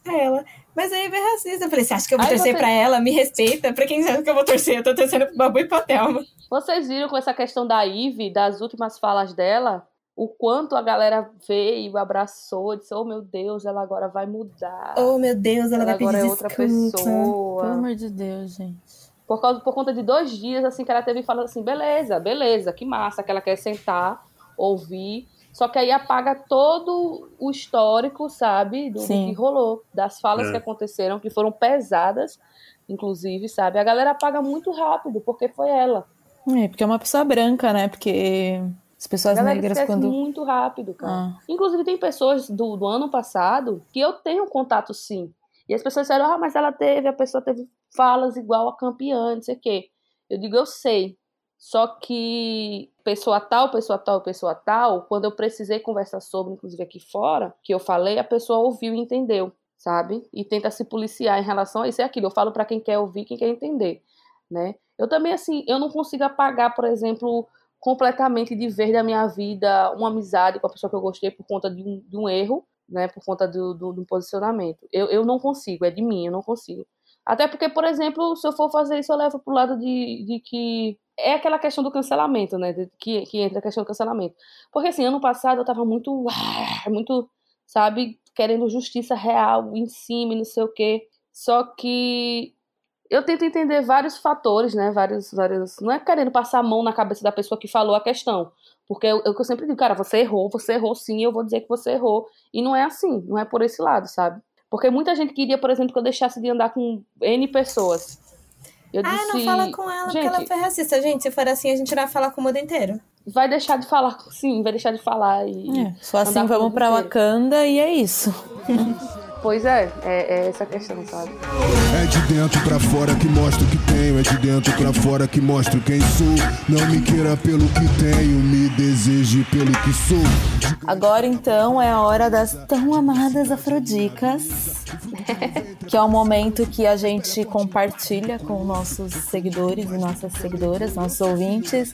Speaker 4: Aí ela, mas a Ive é racista. Eu falei, você acha que eu vou
Speaker 5: Aí
Speaker 4: torcer
Speaker 5: você-
Speaker 4: pra ela? Me respeita. Pra quem acha que eu vou torcer? Eu tô torcendo pro Babu e pra Thelma.
Speaker 5: Vocês viram com essa questão da Ive, das últimas falas dela, o quanto a galera veio, abraçou, disse, oh meu Deus, ela agora vai mudar.
Speaker 4: Oh, meu Deus, ela,
Speaker 5: ela
Speaker 4: vai
Speaker 5: agora
Speaker 4: pedir
Speaker 5: é outra pessoa.
Speaker 2: Pelo amor de Deus, gente.
Speaker 5: Por, causa, por conta de dois dias, assim, que ela teve falando assim, beleza, beleza, que massa, que ela quer sentar, ouvir. Só que aí apaga todo o histórico, sabe, do, do
Speaker 2: Sim.
Speaker 5: que rolou, das falas
Speaker 3: É.
Speaker 5: que aconteceram, que foram pesadas, inclusive, sabe? A galera apaga muito rápido, porque foi ela.
Speaker 2: É, porque é uma pessoa branca, né? Porque as pessoas negras, quando.
Speaker 5: muito rápido, cara.
Speaker 2: Ah,
Speaker 5: Inclusive, tem pessoas do, do ano passado que eu tenho contato sim. E as pessoas disseram, ah, mas ela teve, a pessoa teve falas igual a campeã, não sei o quê. Eu digo, eu sei. Só que pessoa tal, pessoa tal, pessoa tal, quando eu precisei conversar sobre, inclusive aqui fora, que eu falei, a pessoa ouviu e entendeu, sabe? E tenta se policiar em relação a isso e aquilo. Eu falo pra quem quer ouvir, quem quer entender, né? Eu também, assim, eu não consigo apagar, por exemplo, completamente de vez da minha vida uma amizade com a pessoa que eu gostei por conta de um, de um erro, né? Por conta do, do, do posicionamento. Eu, eu não consigo, é de mim, eu não consigo. Até porque, por exemplo, se eu for fazer isso, eu levo pro lado de, de que. É aquela questão do cancelamento, né? que, que entra a questão do cancelamento. Porque, assim, ano passado eu tava muito. ah, Muito, sabe? Querendo justiça real em cima e não sei o quê. Só que eu tento entender vários fatores, né? Vários, vários. Não é querendo passar a mão na cabeça da pessoa que falou a questão. Porque eu, eu sempre digo, cara, você errou, você errou sim, eu vou dizer que você errou. E não é assim, não é por esse lado, sabe? Porque muita gente queria, por exemplo, que eu deixasse de andar com N pessoas. Eu
Speaker 4: Ah,
Speaker 5: disse,
Speaker 4: não fala com ela porque
Speaker 5: gente,
Speaker 4: ela foi racista. Gente, se for assim, a gente vai falar com o mundo inteiro.
Speaker 5: vai deixar de falar, sim, vai deixar de falar. E...
Speaker 2: é, só assim vamos pra
Speaker 5: inteiro.
Speaker 2: Wakanda e é isso.
Speaker 5: Pois é, é, é essa questão, sabe?
Speaker 9: É de dentro pra fora que mostro o que tenho. É de dentro pra fora que mostro quem sou. Não me queira pelo que tenho, me deseje pelo que sou.
Speaker 2: Agora então é a hora das tão amadas afrodicas. que é o momento que a gente compartilha com nossos seguidores e nossas seguidoras, nossos ouvintes.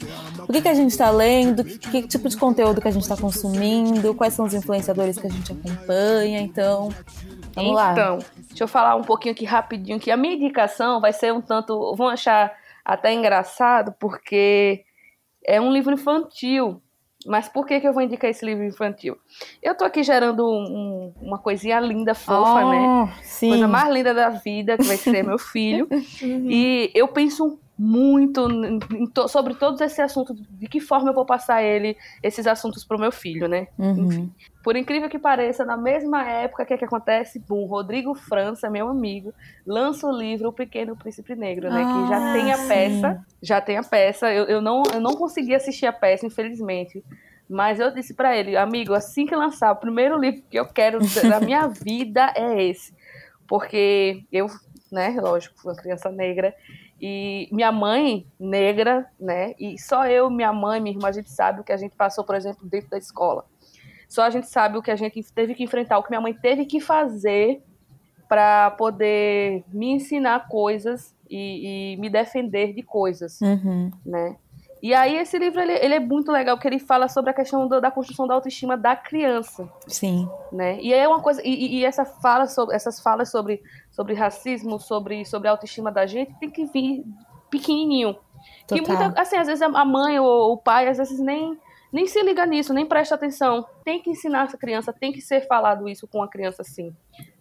Speaker 2: O que, que a gente tá lendo, que, que tipo de conteúdo que a gente tá consumindo, quais são os influenciadores que a gente acompanha. Então, vamos lá.
Speaker 5: Então, deixa eu falar um pouquinho aqui rapidinho que a minha indicação vai ser um tanto, vão achar até engraçado, porque é um livro infantil. Mas por que, que eu vou indicar esse livro infantil? Eu tô aqui gerando um- uma coisinha linda, fofa, né?
Speaker 2: Oh, Sim.
Speaker 5: Coisa mais linda da vida, que vai ser meu filho. E eu penso muito to- sobre todos esses assuntos, de que forma eu vou passar ele, esses assuntos pro meu filho, né?
Speaker 2: Uhum.
Speaker 5: Por incrível que pareça, na mesma época, o que, é que acontece? Bom, Rodrigo França, meu amigo, lança o livro O Pequeno Príncipe Negro, né? que já
Speaker 2: Ah,
Speaker 5: tem a
Speaker 2: sim.
Speaker 5: peça. Já tem a peça. Eu, eu, não, eu não consegui assistir a peça, infelizmente. Mas eu disse pra ele, amigo, assim que lançar o primeiro livro que eu quero da minha vida é esse. Porque eu, né, lógico, fui uma criança negra. E minha mãe, negra, né? E só eu, minha mãe, minha irmã, a gente sabe o que a gente passou, por exemplo, dentro da escola. Só a gente sabe o que a gente teve que enfrentar, o que minha mãe teve que fazer para poder me ensinar coisas e, e me defender de coisas,
Speaker 2: Uhum.
Speaker 5: né? E aí esse livro ele, ele é muito legal porque ele fala sobre a questão do- da construção da autoestima da criança,
Speaker 2: Sim.
Speaker 5: né? E é uma coisa e, e- essa fala sobre essas falas sobre sobre racismo, sobre sobre a autoestima da gente tem que vir pequenininho. Que
Speaker 2: Total.
Speaker 5: muita, assim, às vezes a mãe ou o pai às vezes nem nem se liga nisso, nem presta atenção. Tem que ensinar essa criança, tem que ser falado isso com a criança sim.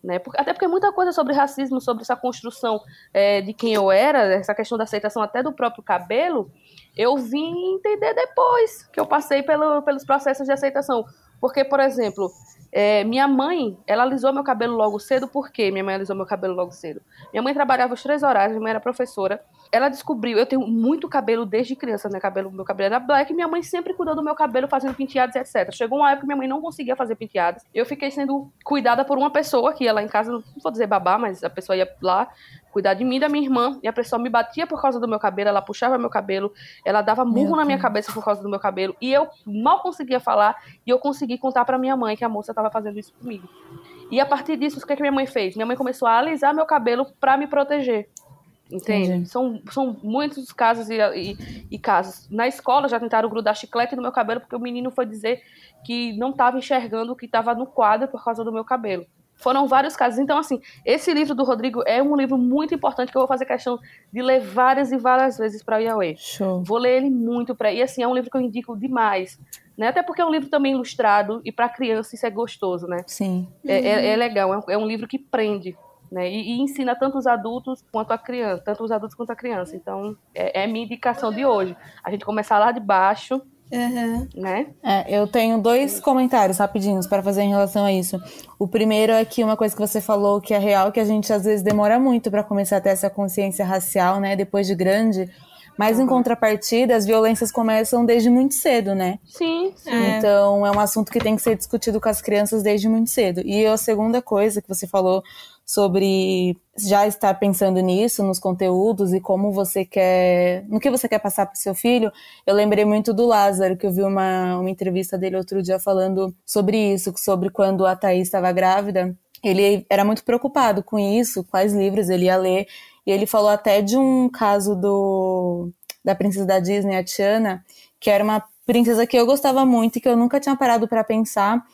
Speaker 5: Né? Até porque muita coisa sobre racismo, sobre essa construção é, de quem eu era, essa questão da aceitação até do próprio cabelo, eu vim entender depois que eu passei pelo, pelos processos de aceitação. Porque, por exemplo, é, minha mãe, ela alisou meu cabelo logo cedo, por quê? Minha mãe alisou meu cabelo logo cedo. Minha mãe trabalhava os três horários, minha mãe era professora. Ela descobriu, eu tenho muito cabelo desde criança, né? Cabelo, meu cabelo era black, e minha mãe sempre cuidou do meu cabelo, fazendo penteados, etc. Chegou uma época que minha mãe não conseguia fazer penteados. Eu fiquei sendo cuidada por uma pessoa que ia lá em casa, não vou dizer babá, mas a pessoa ia lá cuidar de mim da minha irmã. E a pessoa me batia por causa do meu cabelo, ela puxava meu cabelo, ela dava murro na minha cabeça por causa do meu cabelo. E eu mal conseguia falar e eu consegui contar para minha mãe que a moça estava fazendo isso comigo. E a partir disso, o que, é que minha mãe fez? Minha mãe começou a alisar meu cabelo para me proteger. Entende? São, são muitos casos e, e, e, casos. Na escola já tentaram grudar chiclete no meu cabelo porque o menino foi dizer que não estava enxergando o que estava no quadro por causa do meu cabelo. Foram vários casos. Então, assim, esse livro do Rodrigo é um livro muito importante que eu vou fazer questão de ler várias e várias vezes para o Yahweh.
Speaker 2: Show.
Speaker 5: Vou ler ele muito para E, assim, é um livro que eu indico demais. Né? Até porque é um livro também ilustrado e para criança isso é gostoso, né?
Speaker 2: Sim.
Speaker 5: É, é, é legal, é um, é um, livro que prende. Né? E, e, ensina tanto os adultos quanto a criança, tanto os adultos quanto a criança. Então, é, é minha indicação de hoje. A gente começar lá de baixo
Speaker 4: Uhum.
Speaker 5: Né?
Speaker 2: É, eu tenho dois comentários rapidinhos para fazer em relação a isso. O primeiro é que uma coisa que você falou que é real, que a gente às vezes demora muito para começar a ter essa consciência racial, né, depois de grande. Mas uhum. em contrapartida, as violências começam desde muito cedo, né?
Speaker 5: Sim, sim.
Speaker 2: Então é um assunto que tem que ser discutido com as crianças desde muito cedo. E a segunda coisa que você falou sobre já estar pensando nisso, nos conteúdos e como você quer, no que você quer passar para o seu filho, eu lembrei muito do Lázaro, que eu vi uma, uma entrevista dele outro dia falando sobre isso, sobre quando a Thaís estava grávida. Ele era muito preocupado com isso, quais livros ele ia ler, e ele falou até de um caso do da princesa da Disney, a Tiana, que era uma princesa que eu gostava muito e que eu nunca tinha parado para pensar,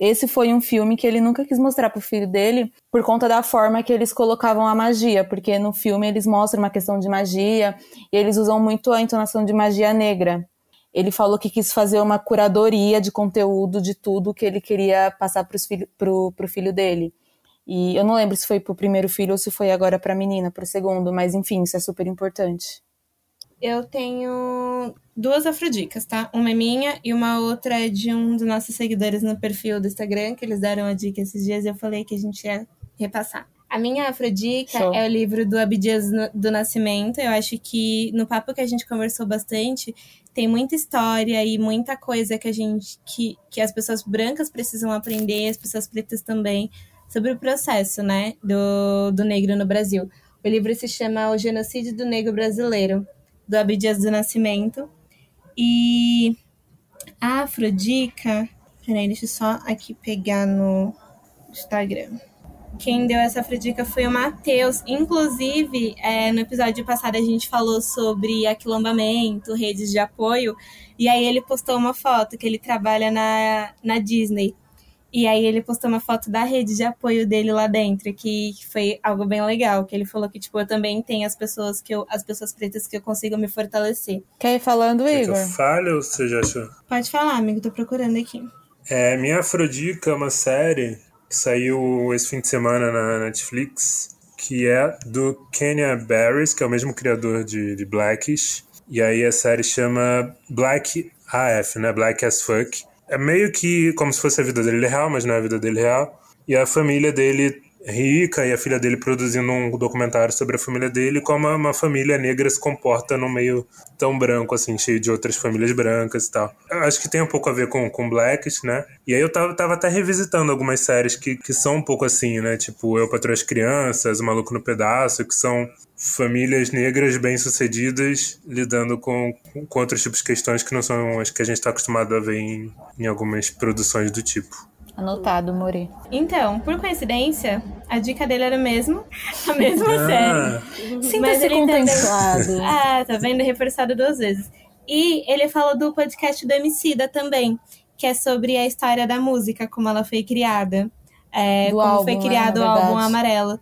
Speaker 2: esse foi um filme que ele nunca quis mostrar pro filho dele por conta da forma que eles colocavam a magia, porque no filme eles mostram uma questão de magia e eles usam muito a entonação de magia negra. Ele falou que quis fazer uma curadoria de conteúdo de tudo que ele queria passar pros filho, pro, pro filho dele. E eu não lembro se foi pro primeiro filho ou se foi agora pra menina, pro segundo, mas enfim, isso é super importante.
Speaker 4: Eu tenho duas afrodicas, tá? Uma é minha e uma outra é de um dos nossos seguidores no perfil do Instagram, que eles deram a dica esses dias e eu falei que a gente ia repassar. A minha afrodica Show. é o livro do Abdias do Nascimento. Eu acho que no papo que a gente conversou bastante, tem muita história e muita coisa que a gente que, que as pessoas brancas precisam aprender, as pessoas pretas também, sobre o processo, né, do, do negro no Brasil. O livro se chama O Genocídio do Negro Brasileiro do Abdias do Nascimento. E a Afrodica. Peraí, deixa eu só aqui pegar no Instagram. Quem deu essa Afrodica foi o Matheus. Inclusive, é, no episódio passado a gente falou sobre aquilombamento, redes de apoio. E aí ele postou uma foto que ele trabalha na, na Disney. E aí ele postou uma foto da rede de apoio dele lá dentro, que foi algo bem legal, que ele falou que, tipo, eu também tenho as pessoas que eu, as pessoas pretas que eu consigo me fortalecer.
Speaker 2: Quer ir falando,
Speaker 3: Quer
Speaker 2: Igor?
Speaker 3: Que eu fale ou você já achou?
Speaker 4: Pode falar, amigo, tô procurando aqui.
Speaker 3: É, Minha Afrodica é uma série que saiu esse fim de semana na Netflix, que é do Kenya Barris, que é o mesmo criador de, de Blackish. E aí a série chama Black AF, né? Black as Fuck é meio que como se fosse a vida dele real, mas não é a vida dele real. E a família dele rica e a filha dele produzindo um documentário sobre a família dele, como uma família negra se comporta no meio tão branco, assim, cheio de outras famílias brancas e tal. Eu acho que tem um pouco a ver com, com Blacks, né? E aí eu tava, tava até revisitando algumas séries que, que são um pouco assim, né? Tipo Eu Patrulho as Crianças, O Maluco no Pedaço, que são famílias negras bem-sucedidas lidando com, com outros tipos de questões que não são as que a gente está acostumado a ver em, em algumas produções do tipo.
Speaker 2: Anotado, Mori.
Speaker 4: Então, por coincidência, a dica dele era mesmo a mesma ah. série.
Speaker 2: Sinta-se contemplado.
Speaker 4: ah, tá vendo? Reforçado duas vezes. E ele falou do podcast do Emicida também, que é sobre a história da música, como ela foi criada. É, como
Speaker 2: álbum,
Speaker 4: foi
Speaker 2: né,
Speaker 4: criado
Speaker 2: o
Speaker 4: álbum Amarelo.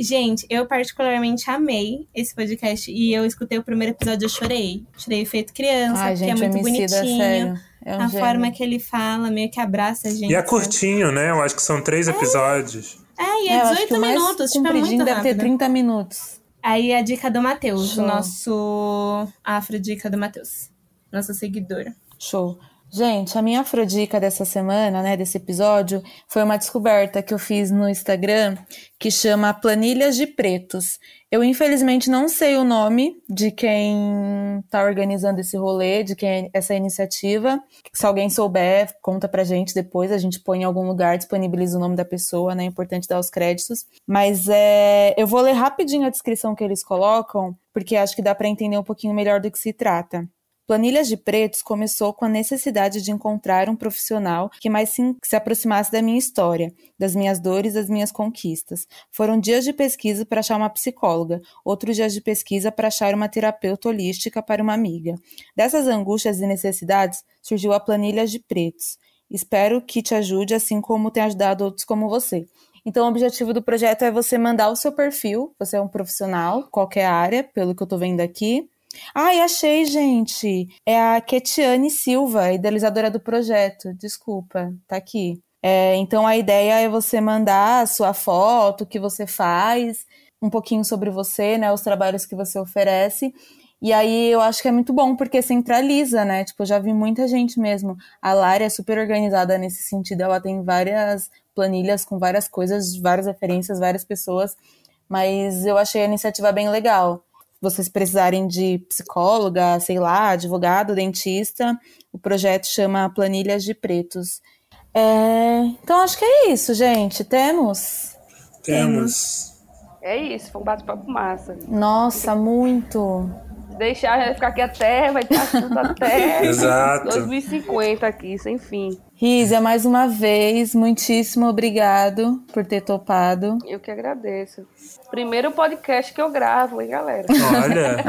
Speaker 4: Gente, eu particularmente amei esse podcast e eu escutei o primeiro episódio e eu chorei. Chorei feito criança,
Speaker 2: Ai,
Speaker 4: porque
Speaker 2: gente,
Speaker 4: é muito bonitinho.
Speaker 2: Sério. É um
Speaker 4: a
Speaker 2: gênio.
Speaker 4: forma que ele fala, meio que abraça a gente.
Speaker 3: E é curtinho, né? Eu acho que são três episódios.
Speaker 4: É, e
Speaker 2: É,
Speaker 4: é
Speaker 2: eu acho que
Speaker 4: 18
Speaker 2: o mais
Speaker 4: minutos, tipo, é muito
Speaker 2: deve ter
Speaker 4: rápido.
Speaker 2: 30 minutos.
Speaker 4: Aí a dica do Matheus, o nosso afro-dica do Matheus. Nossa seguidora.
Speaker 2: Show. Gente, a minha afrodica dessa semana, né, desse episódio, foi uma descoberta que eu fiz no Instagram que chama Planilhas de Pretos. Eu, infelizmente, não sei o nome de quem tá organizando esse rolê, de quem é essa iniciativa. Se alguém souber, conta pra gente depois, a gente põe em algum lugar, disponibiliza o nome da pessoa, né? É importante dar os créditos. Mas é, eu vou ler rapidinho a descrição que eles colocam, porque acho que dá pra entender um pouquinho melhor do que se trata. Planilhas de Pretos começou com a necessidade de encontrar um profissional que mais se, se aproximasse da minha história, das minhas dores, das minhas conquistas. Foram dias de pesquisa para achar uma psicóloga, outros dias de pesquisa para achar uma terapeuta holística para uma amiga. Dessas angústias e necessidades surgiu a Planilhas de Pretos. Espero que te ajude, assim como tem ajudado outros como você. Então, o objetivo do projeto é você mandar o seu perfil, você é um profissional, qualquer área, pelo que eu tô vendo aqui, Ai, achei, gente. É a Ketiane Silva, idealizadora do projeto. Desculpa, tá aqui. É, então a ideia é você mandar a sua foto, o que você faz, um pouquinho sobre você, né? Os trabalhos que você oferece. E aí eu acho que é muito bom, porque centraliza, né? Tipo, eu já vi muita gente mesmo. A Lara é super organizada nesse sentido, ela tem várias planilhas com várias coisas, várias referências, várias pessoas. Mas eu achei a iniciativa bem legal vocês precisarem de psicóloga, sei lá, advogado, dentista, o projeto chama Planilhas de Pretos. É, então acho que é isso, gente. Temos?
Speaker 3: Temos.
Speaker 5: É isso, foi um bate-papo massa.
Speaker 2: Nossa, muito.
Speaker 5: Deixar ficar aqui até, vai ter assunto até
Speaker 3: Exato.
Speaker 5: 2050 aqui, sem fim.
Speaker 2: Rízia, mais uma vez, muitíssimo obrigado por ter topado.
Speaker 5: Eu que agradeço. Primeiro podcast que eu gravo, hein, galera?
Speaker 3: Olha.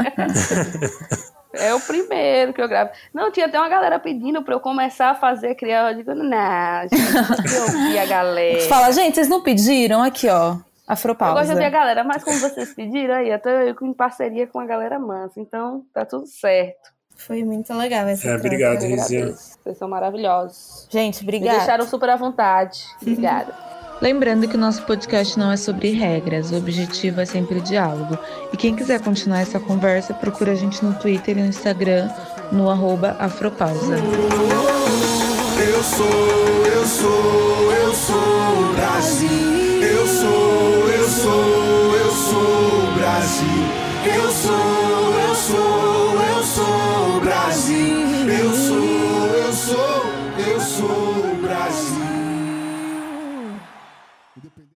Speaker 5: É o primeiro que eu gravo. Não, tinha até uma galera pedindo pra eu começar a fazer criar. Eu digo, não, gente, eu ouvi a galera.
Speaker 2: Fala, gente, vocês não pediram? Aqui, ó.
Speaker 5: Eu
Speaker 2: Afropausa.
Speaker 5: gosto de ouvir a galera, mas como vocês pediram aí, eu tô eu em parceria com a galera mansa, então tá tudo certo.
Speaker 4: Foi muito legal essa
Speaker 3: É, obrigado,
Speaker 5: Eu agradeço. Vocês são maravilhosos.
Speaker 2: Gente,
Speaker 5: Me
Speaker 2: obrigada.
Speaker 5: deixaram super à vontade. Obrigada.
Speaker 1: Lembrando que o nosso podcast não é sobre regras, o objetivo é sempre o diálogo. E quem quiser continuar essa conversa, procura a gente no Twitter e no Instagram, no arroba Afropausa.
Speaker 9: Eu sou, eu sou, eu sou Brasil.